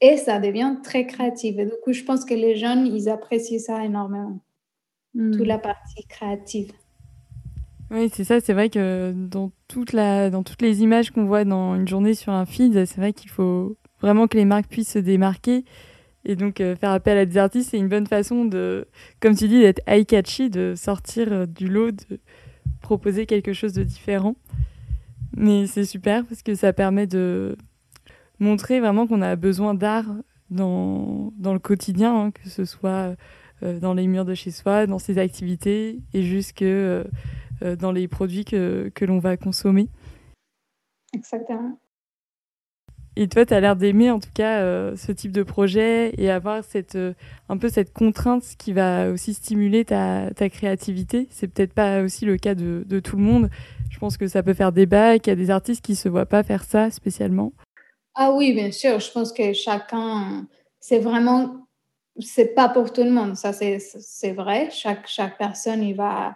Et ça devient très créatif. Et du coup, je pense que les jeunes, ils apprécient ça énormément. Toute hmm. la partie créative. Oui, c'est ça. C'est vrai que dans, toute la, dans toutes les images qu'on voit dans une journée sur un feed, c'est vrai qu'il faut vraiment que les marques puissent se démarquer. Et donc, euh, faire appel à des artistes, c'est une bonne façon de, comme tu dis, d'être eye-catchy, de sortir euh, du lot, de proposer quelque chose de différent. Mais c'est super parce que ça permet de montrer vraiment qu'on a besoin d'art dans, dans le quotidien, hein, que ce soit euh, dans les murs de chez soi, dans ses activités et jusque euh, dans les produits que, que l'on va consommer. Exactement. Et toi, tu as l'air d'aimer en tout cas euh, ce type de projet et avoir cette, euh, un peu cette contrainte qui va aussi stimuler ta, ta créativité. C'est peut-être pas aussi le cas de, de, tout le monde. Je pense que ça peut faire débat, qu'il y a des artistes qui se voient pas faire ça spécialement. Ah oui, bien sûr. Je pense que chacun, c'est vraiment, c'est pas pour tout le monde. Ça, c'est vrai. Chaque, chaque personne, il va,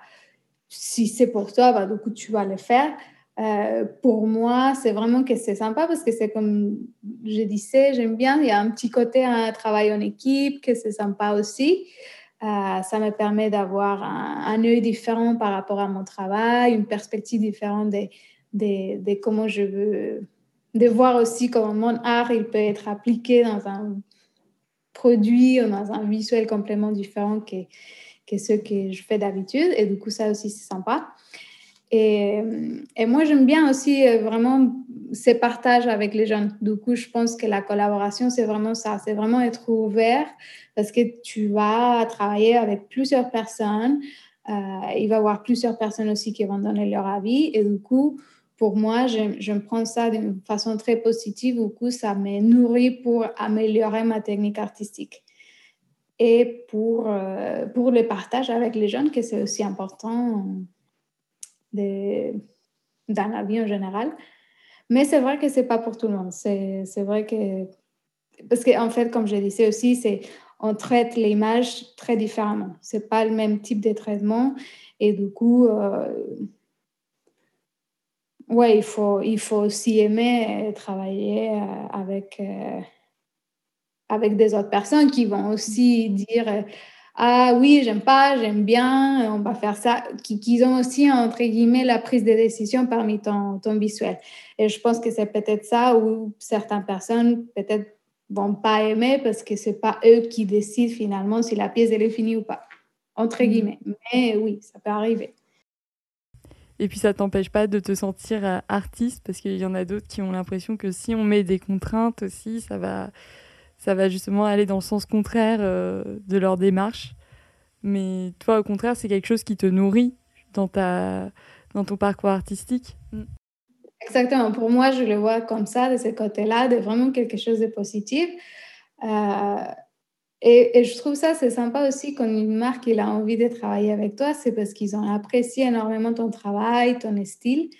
si c'est pour toi, bah, du coup, tu vas le faire. Euh, pour moi, c'est vraiment que c'est sympa parce que c'est comme je disais, j'aime bien, il y a un petit côté un travail en équipe, que c'est sympa aussi. Euh, ça me permet d'avoir un, œil différent par rapport à mon travail, une perspective différente de, comment je veux, de voir aussi comment mon art il peut être appliqué dans un produit ou dans un visuel complètement différent que, que ce que je fais d'habitude. Et du coup, ça aussi, c'est sympa. Et, et moi, j'aime bien aussi euh, vraiment ces partages avec les jeunes. Du coup, je pense que la collaboration, c'est vraiment ça. C'est vraiment être ouvert parce que tu vas travailler avec plusieurs personnes. Euh, il va y avoir plusieurs personnes aussi qui vont donner leur avis. Et du coup, pour moi, je, je me prends ça d'une façon très positive. Du coup, ça me nourrit pour améliorer ma technique artistique et pour, euh, pour le partage avec les jeunes, que c'est aussi important dans la vie en général. Mais c'est vrai que ce n'est pas pour tout le monde. C'est vrai que... Parce qu'en en fait, comme je disais aussi, c'est on traite l'image très différemment. Ce n'est pas le même type de traitement. Et du coup, euh, ouais, il faut, il faut aussi aimer travailler euh, avec... Euh, avec des autres personnes qui vont aussi dire euh, ah oui j'aime pas j'aime bien on va faire ça qui, qui, ont aussi entre guillemets la prise de décision parmi ton, ton visuel. Et je pense que c'est peut-être ça où certaines personnes peut-être vont pas aimer parce que c'est pas eux qui décident finalement si la pièce elle est finie ou pas entre mm. guillemets. Mais oui ça peut arriver et puis ça t'empêche pas de te sentir euh, artiste parce qu'il y en a d'autres qui ont l'impression que si on met des contraintes aussi, ça va, ça va justement aller dans le sens contraire euh, de leur démarche. Mais toi, au contraire, c'est quelque chose qui te nourrit dans, ta, dans ton parcours artistique. Mm. Exactement. Pour moi, je le vois comme ça, de ce côté-là, de vraiment quelque chose de positif. Euh, et, et, je trouve ça, c'est sympa aussi quand une marque il a envie de travailler avec toi, c'est parce qu'ils ont apprécié énormément ton travail, ton style.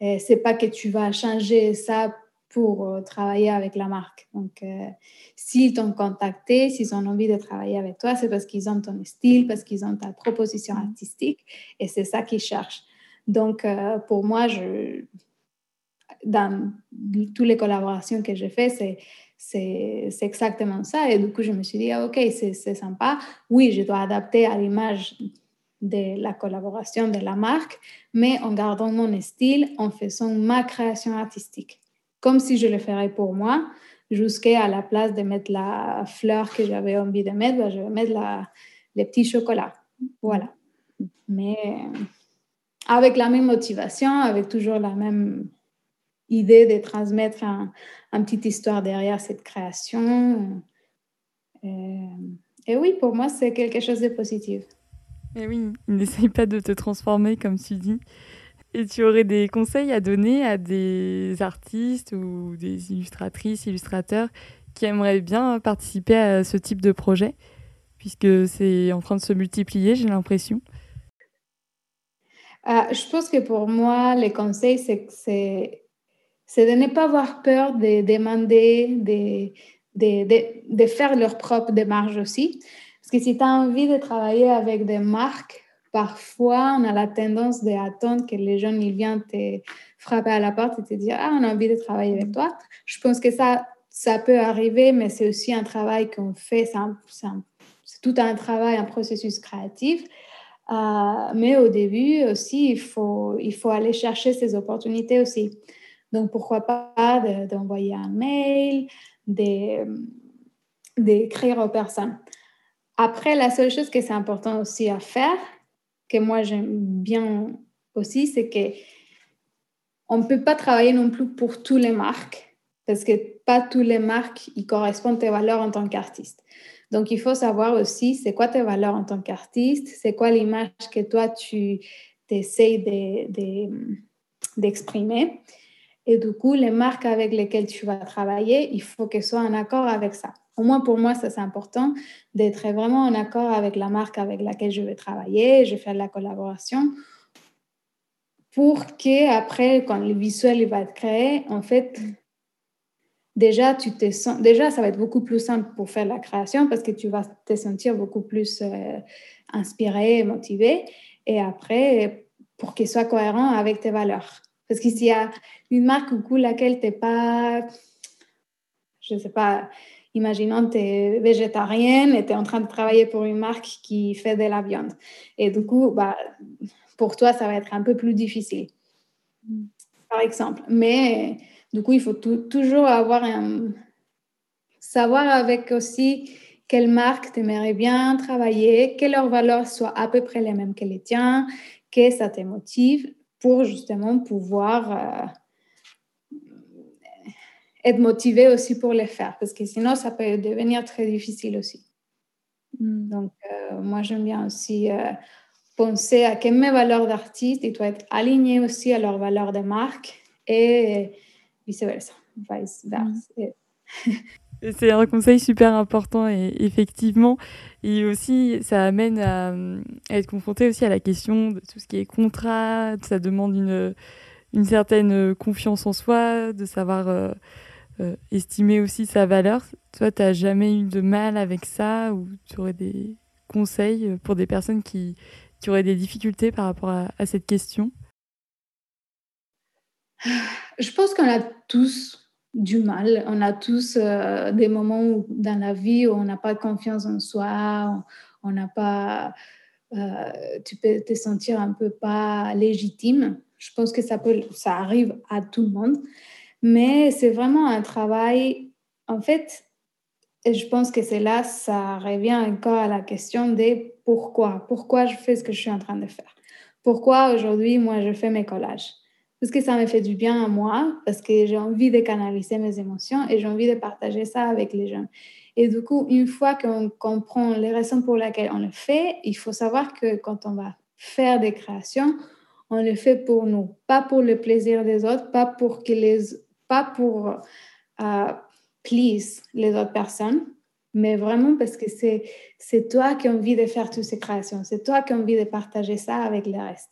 C'est pas que tu vas changer ça pour euh, travailler avec la marque. Donc, euh, s'ils t'ont contacté, s'ils ont envie de travailler avec toi, c'est parce qu'ils ont ton style, parce qu'ils ont ta proposition artistique et c'est ça qu'ils cherchent. Donc, euh, pour moi, je, dans toutes les collaborations que j'ai faites, c'est c'est exactement ça. Et du coup, je me suis dit, ah, OK, c'est sympa. Oui, je dois adapter à l'image de la collaboration de la marque, mais en gardant mon style, en faisant ma création artistique comme si je le ferais pour moi, jusqu'à la place de mettre la fleur que j'avais envie de mettre, ben, je vais mettre les petits chocolats. Voilà. Mais avec la même motivation, avec toujours la même idée de transmettre un, une petite histoire derrière cette création. Et, euh, et oui, pour moi, c'est quelque chose de positif. Et oui, n'essaye pas de te transformer, comme tu dis. Et tu aurais des conseils à donner à des artistes ou des illustratrices, illustrateurs qui aimeraient bien participer à ce type de projet, puisque c'est en train de se multiplier, j'ai l'impression? Euh, je pense que pour moi, les conseils, c'est, c'est, de ne pas avoir peur de demander, de, de, de, de faire leur propre démarche aussi. Parce que si tu as envie de travailler avec des marques, parfois on a la tendance d'attendre que les gens ils viennent te frapper à la porte et te dire Ah, on a envie de travailler avec toi. Je pense que ça, ça peut arriver, mais c'est aussi un travail qu'on fait, c'est, c'est tout un travail, un processus créatif. Euh, mais au début aussi, il faut, il faut aller chercher ces opportunités aussi. Donc, pourquoi pas d'envoyer un mail, d'écrire aux personnes. Après, la seule chose que c'est important aussi à faire, que moi j'aime bien aussi, c'est que on ne peut pas travailler non plus pour toutes les marques, parce que pas toutes les marques y correspondent à tes valeurs en tant qu'artiste. Donc, il faut savoir aussi c'est quoi tes valeurs en tant qu'artiste, c'est quoi l'image que toi, tu essayes d'exprimer. Et du coup, les marques avec lesquelles tu vas travailler, il faut qu'elles soient en accord avec ça. Au moins, pour moi, ça, c'est important d'être vraiment en accord avec la marque avec laquelle je vais travailler, je vais faire la collaboration pour que après, quand le visuel va être créé, en fait, déjà, tu te sens, déjà, ça va être beaucoup plus simple pour faire la création parce que tu vas te sentir beaucoup plus euh, inspiré, motivé. Et après, pour qu'il soit cohérent avec tes valeurs. Parce que s'il y a une marque ou laquelle tu n'es pas, je ne sais pas, imaginons tu es végétarienne et tu es en train de travailler pour une marque qui fait de la viande. Et du coup, bah, pour toi, ça va être un peu plus difficile, par exemple. Mais du coup, il faut toujours avoir un... savoir avec aussi quelle marque tu aimerais bien travailler, que leurs valeurs soient à peu près les mêmes que les tiens, que ça te motive pour justement pouvoir euh, être motivé aussi pour les faire, parce que sinon, ça peut devenir très difficile aussi. Mm. Donc, euh, moi, j'aime bien aussi euh, penser à que mes valeurs d'artiste, ils doivent être alignées aussi à leurs valeurs de marque et vice-versa. C'est un conseil super important et effectivement, et aussi ça amène à, être confronté aussi à la question de tout ce qui est contrat, ça demande une, une certaine confiance en soi, de savoir euh, euh, estimer aussi sa valeur. Toi, tu n'as jamais eu de mal avec ça ou tu aurais des conseils pour des personnes qui, qui auraient des difficultés par rapport à, à cette question? Je pense qu'on a tous du mal. On a tous euh, des moments dans la vie où on n'a pas confiance en soi, on n'a pas, euh, tu peux te sentir un peu pas légitime. Je pense que ça peut, ça arrive à tout le monde, mais c'est vraiment un travail. En fait, et je pense que c'est là, ça revient encore à la question de pourquoi, pourquoi je fais ce que je suis en train de faire? Pourquoi aujourd'hui, moi, je fais mes collages? Parce que ça me fait du bien à moi, parce que j'ai envie de canaliser mes émotions et j'ai envie de partager ça avec les gens. Et du coup, une fois qu'on comprend les raisons pour lesquelles on le fait, il faut savoir que quand on va faire des créations, on le fait pour nous, pas pour le plaisir des autres, pas pour que les, pas pour uh, please les autres personnes, mais vraiment parce que c'est c'est toi qui as envie de faire toutes ces créations, c'est toi qui as envie de partager ça avec le reste.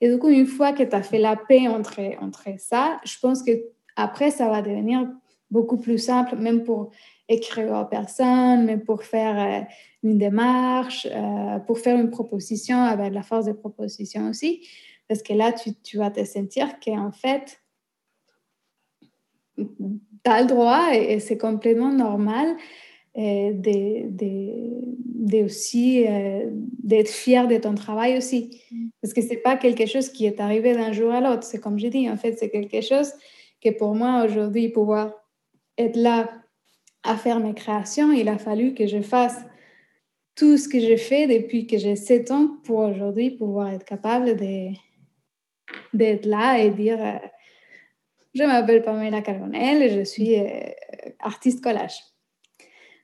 Et du coup, une fois que tu as fait la paix entre, entre ça, je pense que après, ça va devenir beaucoup plus simple, même pour écrire aux personnes, même pour faire euh, une démarche, euh, pour faire une proposition avec la force de proposition aussi. Parce que là, tu, tu vas te sentir qu'en fait, tu as le droit et c'est complètement normal de, aussi euh, d'être fier de ton travail aussi. Mm. Parce que c'est pas quelque chose qui est arrivé d'un jour à l'autre. C'est comme je dis, en fait, c'est quelque chose que pour moi aujourd'hui, pouvoir être là à faire mes créations, il a fallu que je fasse tout ce que j'ai fait depuis que j'ai 7 ans pour aujourd'hui pouvoir être capable d'être là et dire euh, je m'appelle Pamela Carbonel et je suis euh, artiste collage.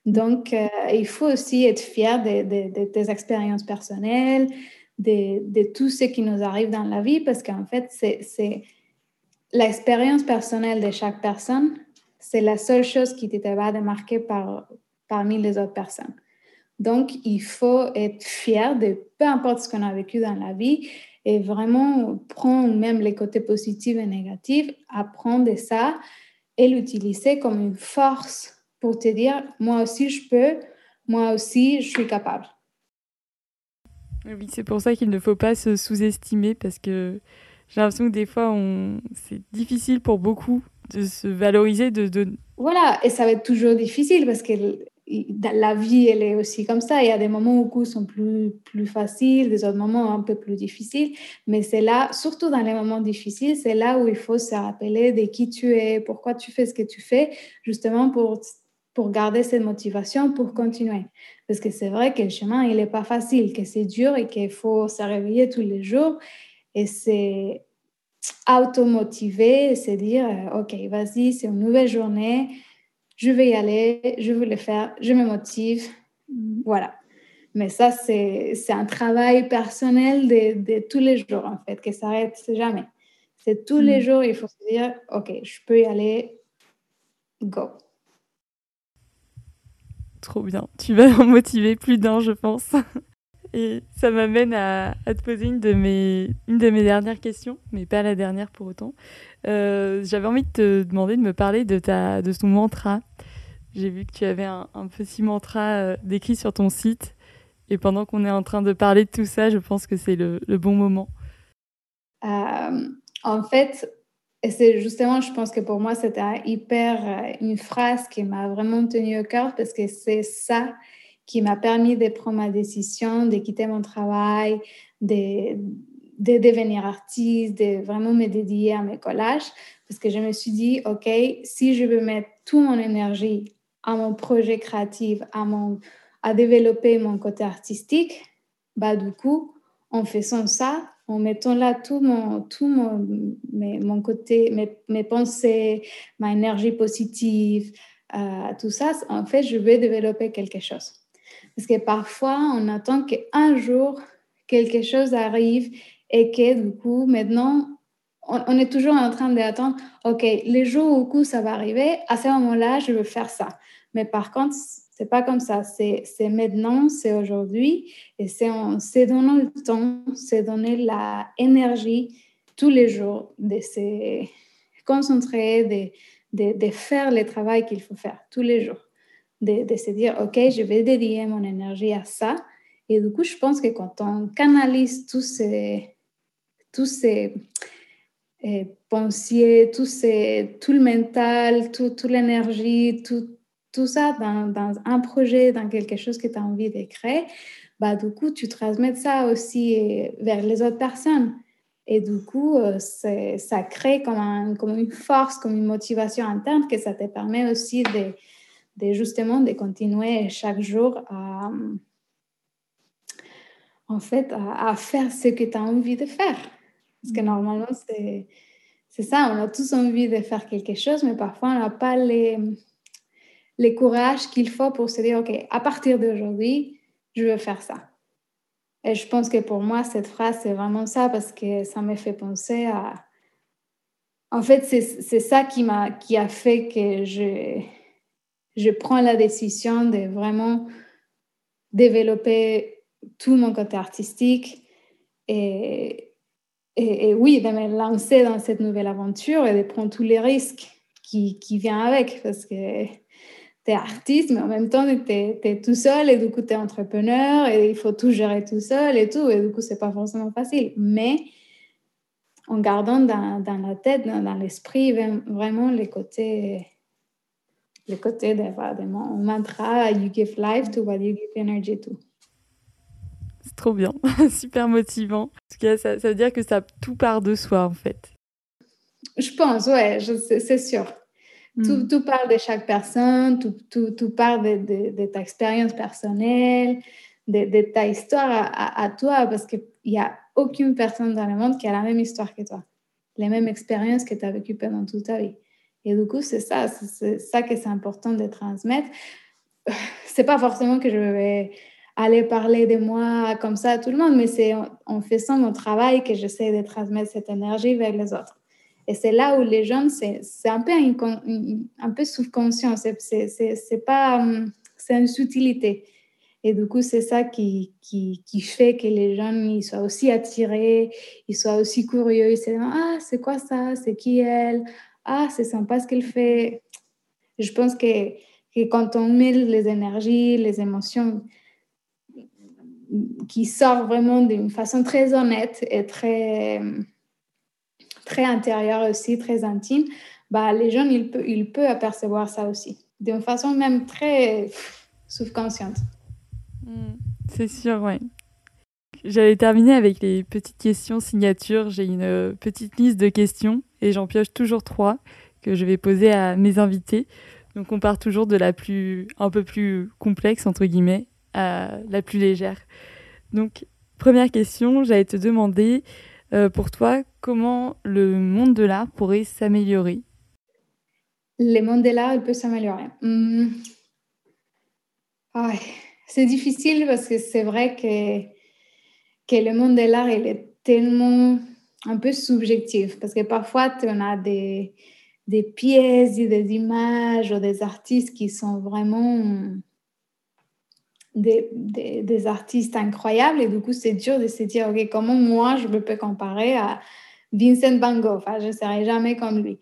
Donc, euh, il faut aussi être fier de, tes expériences personnelles, de, tout ce qui nous arrive dans la vie parce qu'en fait, c'est l'expérience personnelle de chaque personne, c'est la seule chose qui te va démarquer par, parmi les autres personnes. Donc, il faut être fier de peu importe ce qu'on a vécu dans la vie et vraiment prendre même les côtés positifs et négatifs, apprendre de ça et l'utiliser comme une force pour te dire, moi aussi je peux, moi aussi je suis capable. Oui, c'est pour ça qu'il ne faut pas se sous-estimer parce que j'ai l'impression que des fois, on... c'est difficile pour beaucoup de se valoriser. De, de, Voilà, et ça va être toujours difficile parce que la vie, elle est aussi comme ça. Il y a des moments où sont plus, plus faciles, des autres moments un peu plus difficiles. Mais c'est là, surtout dans les moments difficiles, c'est là où il faut se rappeler de qui tu es, pourquoi tu fais ce que tu fais, justement pour, pour garder cette motivation, pour continuer. Parce que c'est vrai que le chemin, il n'est pas facile, que c'est dur et qu'il faut se réveiller tous les jours. Et c'est automotiver, c'est dire, euh, OK, vas-y, c'est une nouvelle journée, je vais y aller, je vais le faire, je me motive. Voilà. Mais ça, c'est un travail personnel de, de, tous les jours, en fait, qui s'arrête jamais. C'est tous les mm. jours, il faut se dire, OK, je peux y aller, go. Trop bien. Tu vas en motiver plus d'un, je pense. Et ça m'amène à, te poser une de, mes, une de mes dernières questions, mais pas la dernière pour autant. Euh, j'avais envie de te demander de me parler de, ta, de ton mantra. J'ai vu que tu avais un, petit mantra euh, décrit sur ton site. Et pendant qu'on est en train de parler de tout ça, je pense que c'est le, le, bon moment. Euh, en fait, et c'est justement, je pense que pour moi, c'était hyper euh, une phrase qui m'a vraiment tenu au cœur parce que c'est ça qui m'a permis de prendre ma décision, de quitter mon travail, de, de devenir artiste, de vraiment me dédier à mes collages. Parce que je me suis dit, OK, si je veux mettre toute mon énergie à mon projet créatif, à, mon, à développer mon côté artistique, bah, du coup, en faisant ça, en mettant là tout mon, tout mon, mon côté, mes, mes, pensées, ma énergie positive, euh, tout ça, en fait, je vais développer quelque chose. Parce que parfois, on attend qu'un jour, quelque chose arrive et que du coup, maintenant, on, est toujours en train d'attendre, OK, les jours où ça va arriver, à ce moment-là, je veux faire ça. Mais par contre, c'est pas comme ça. C'est maintenant, c'est aujourd'hui. Et c'est donner le temps, c'est donner la énergie tous les jours de se concentrer, de, de, faire le travail qu'il faut faire tous les jours. De, se dire, OK, je vais dédier mon énergie à ça. Et du coup, je pense que quand on canalise tous ces, tous ces euh, pensées, tout, ces, tout le mental, toute tout l'énergie, tout, tout ça dans, dans, un projet, dans quelque chose que tu as envie de créer, bah, du coup, tu transmets ça aussi vers les autres personnes. Et du coup, euh, ça crée comme, un, comme, une force, comme une motivation interne que ça te permet aussi de, de justement de continuer chaque jour à, en fait, à, à faire ce que tu as envie de faire. Parce que mm. normalement, c'est, c'est ça, on a tous envie de faire quelque chose, mais parfois on n'a pas les, le courage qu'il faut pour se dire, OK, à partir d'aujourd'hui, je veux faire ça. Et je pense que pour moi, cette phrase, c'est vraiment ça parce que ça me fait penser à... En fait, c'est ça qui, m'a, qui a fait que je, je prends la décision de vraiment développer tout mon côté artistique et, et, oui, de me lancer dans cette nouvelle aventure et de prendre tous les risques qui, qui viennent avec parce que tu es artiste, mais en même temps, tu es, tout seul et du coup, tu es entrepreneur et il faut tout gérer tout seul et tout. Et du coup, c'est pas forcément facile. Mais en gardant dans, dans la tête, dans, l'esprit, vraiment les côtés, les côtés de, de mon mantra, you give life to what you give energy to. C'est trop bien, super motivant. En tout cas, ça, ça veut dire que ça tout part de soi, en fait. Je pense, ouais, c'est sûr. Tout, mm. tout, part de chaque personne, tout, tout, tout part de, de, de, ta expérience personnelle, de, de ta histoire à, à, toi, parce qu'il n'y a aucune personne dans le monde qui a la même histoire que toi, les mêmes expériences que tu as vécues pendant toute ta vie. Et du coup, c'est ça, c'est ça que c'est important de transmettre. C'est pas forcément que je vais aller parler de moi comme ça à tout le monde, mais c'est en, faisant mon travail que j'essaie de transmettre cette énergie vers les autres. Et c'est là où les jeunes, c'est un peu, un peu subconscient, c'est pas, c'est une subtilité. Et du coup, c'est ça qui, qui, qui, fait que les jeunes ils soient aussi attirés, ils soient aussi curieux. Ils se disent Ah, c'est quoi ça? C'est qui elle? Ah, c'est sympa ce qu'elle fait. Je pense que, que, quand on met les énergies, les émotions qui sortent vraiment d'une façon très honnête et très, très intérieure aussi, très intime, bah, les jeunes, ils peuvent, ils peuvent apercevoir ça aussi, d'une façon même très subconsciente. Mm. C'est sûr, ouais. J'allais terminer avec les petites questions signatures. J'ai une euh, petite liste de questions et j'en pioche toujours trois que je vais poser à mes invités. Donc on part toujours de la plus un peu plus complexe entre guillemets à la plus légère. Donc première question, j'allais te demander euh, pour toi comment le monde de l'art pourrait s'améliorer. Le monde de l'art il peut s'améliorer. Hmm. C'est difficile parce que c'est vrai que, que le monde de l'art, il est tellement un peu subjectif. Parce que parfois, on a des, des pièces des images ou des artistes qui sont vraiment des, des, des, artistes incroyables et du coup c'est dur de se dire ok comment moi je me peux comparer à Vincent Van Gogh je ne serai jamais comme lui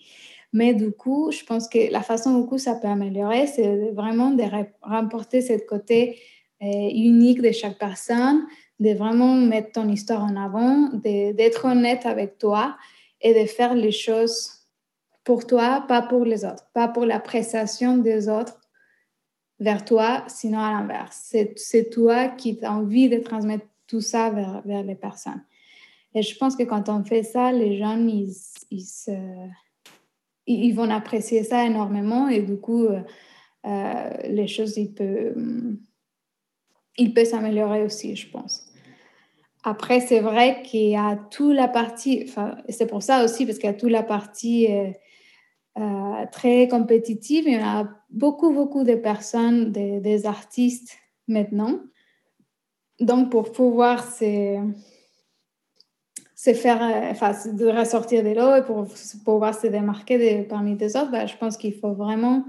mais du coup je pense que la façon où ça peut améliorer c'est vraiment de remporter ce côté euh, unique de chaque personne, de vraiment mettre ton histoire en avant, d'être honnête avec toi et de faire les choses pour toi, pas pour les autres, pas pour l'appréciation des autres vers toi, sinon à l'inverse. C'est toi qui as envie de transmettre tout ça vers, vers, les personnes. Et je pense que quand on fait ça, les gens, ils, ils, ils vont apprécier ça énormément et du coup, euh, euh, les choses, ils peuvent il peut s'améliorer aussi, je pense. Après, c'est vrai qu'il y a toute la partie, enfin, c'est pour ça aussi, parce qu'il y a toute la partie euh, très compétitive. Il y a beaucoup, beaucoup de personnes, des, artistes maintenant. Donc, pour pouvoir se, se faire, euh, enfin, de ressortir de l'eau et pour pouvoir se démarquer parmi les autres, ben, je pense qu'il faut vraiment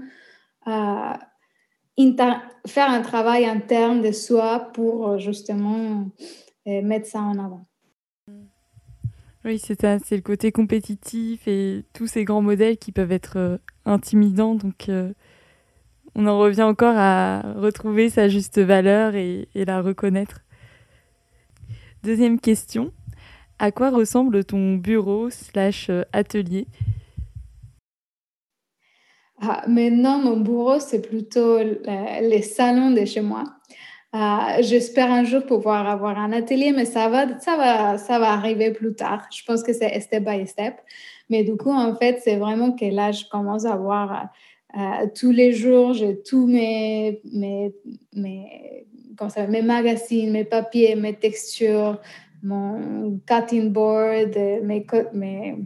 faire un travail interne de soi pour euh, justement euh, mettre ça en avant. Oui, c'est ça, c'est le côté compétitif et tous ces grands modèles qui peuvent être euh, intimidants. Donc, on en revient encore à retrouver sa juste valeur et, et la reconnaître. Deuxième question, à quoi ressemble ton bureau slash atelier? Ah, maintenant, mon bureau, c'est plutôt les salons de chez moi. Ah, j'espère un jour pouvoir avoir un atelier, mais ça va, ça va, ça va arriver plus tard. Je pense que c'est step by step. Mais du coup, en fait, c'est vraiment que là, je commence à voir euh, tous les jours, j'ai tous mes, mes, mes magazines, mes papiers, mes textures, mon cutting board, mes, mes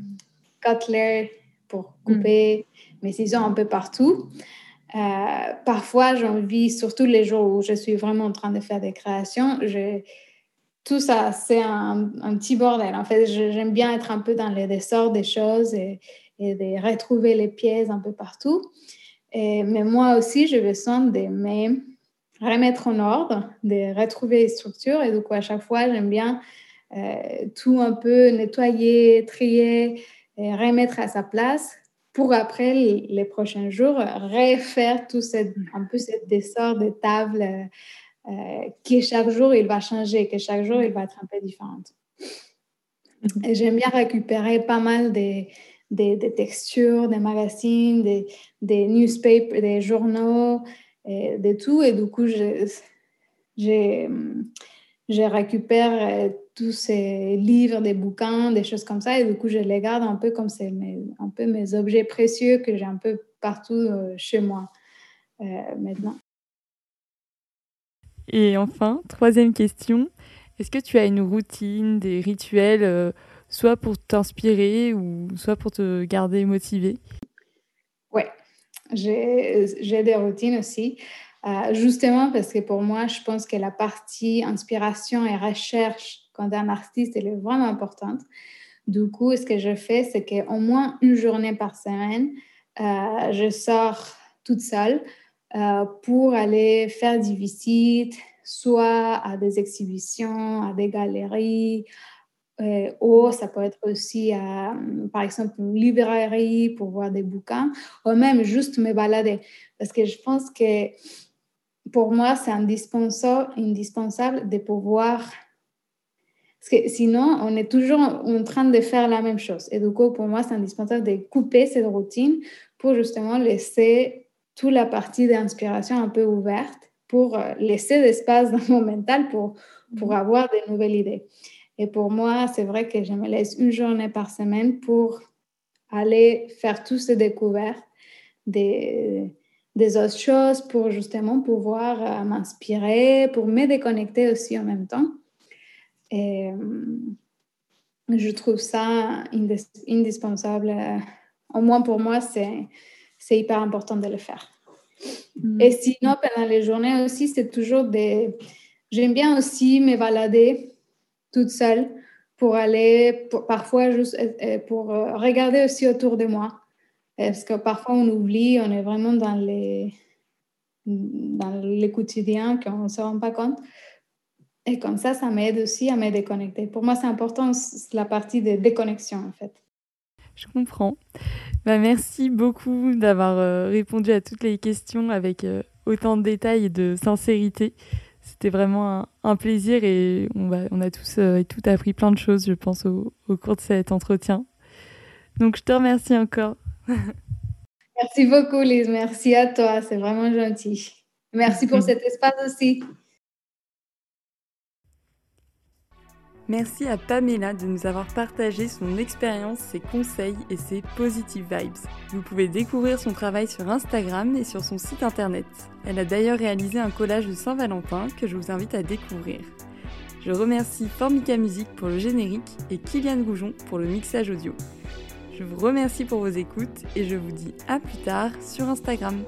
cutlers pour mm. couper mes ciseaux un peu partout. Euh, parfois, j'ai envie, surtout les jours où je suis vraiment en train de faire des créations, tout ça, c'est un, petit bordel. En fait, j'aime bien être un peu dans les dessorts des choses et, de retrouver les pièces un peu partout. Et, mais moi aussi, je besoin de me remettre en ordre, de retrouver les structures. Et du coup, à chaque fois, j'aime bien tout un peu nettoyer, trier, et remettre à sa place pour après les prochains jours refaire tout cette, un peu cette dessert de table euh, qui chaque jour il va changer, que chaque jour il va être un peu différente. Mhm. Et j'aime bien récupérer pas mal des, des, textures, des magazines, des, des newspapers, des journaux, et de tout. Et du coup, j'ai je récupère euh, tous ces livres, des bouquins, des choses comme ça, et du coup, je les garde un peu comme c'est mes, un peu mes objets précieux que j'ai un peu partout euh, chez moi euh, maintenant. Et enfin, troisième question, est-ce que tu as une routine, des rituels, soit pour t'inspirer ou soit pour te garder motivé? Oui, j'ai des routines aussi. Euh, justement parce que pour moi, je pense que la partie inspiration et recherche quand un artiste, elle est vraiment importante. Du coup, ce que je fais, c'est qu'au moins une journée par semaine, euh, je sors toute seule euh, pour aller faire des visites, soit à des exhibitions, à des galeries, euh, ou ça peut être aussi, par exemple, une librairie pour voir des bouquins, ou même juste me balader. Parce que je pense que pour moi, c'est indispensable, indispensable de pouvoir... Parce que sinon, on est toujours en train de faire la même chose. Et du coup, pour moi, c'est indispensable de couper cette routine pour justement laisser toute la partie d'inspiration un peu ouverte, pour euh, laisser l'espace dans mon mental pour, pour mhm. avoir de nouvelles idées. Et pour moi, c'est vrai que je me laisse une journée par semaine pour aller faire toutes ces découvertes des, des autres choses, pour justement pouvoir euh, m'inspirer, pour me déconnecter aussi en même temps. Et je trouve ça indispensable au moins pour moi, c'est, hyper important de le faire. Mm. Et sinon, pendant les journées aussi, c'est toujours des... J'aime bien aussi me balader toute seule pour aller, parfois juste euh, euh, pour euh, regarder aussi autour de moi. Parce que parfois on oublie, on est vraiment dans les, dans les quotidiens qu'on ne se rend pas compte. Et comme ça, ça m'aide aussi à me déconnecter. Pour moi, c'est important la partie de déconnexion, en fait. Je comprends. Bah, merci beaucoup d'avoir euh, répondu à toutes les questions avec euh, autant de détails et de sincérité. C'était vraiment un, plaisir et on, va, on a tous euh, et tout appris plein de choses, je pense, au, au, cours de cet entretien. Donc, je te remercie encore. merci beaucoup, Lise. Merci à toi. C'est vraiment gentil. Merci pour cet espace aussi. Merci à Pamela de nous avoir partagé son expérience, ses conseils et ses positive vibes. Vous pouvez découvrir son travail sur Instagram et sur son site internet. Elle a d'ailleurs réalisé un collage de Saint-Valentin que je vous invite à découvrir. Je remercie Formica Music pour le générique et Kylian Goujon pour le mixage audio. Je vous remercie pour vos écoutes et je vous dis à plus tard sur Instagram.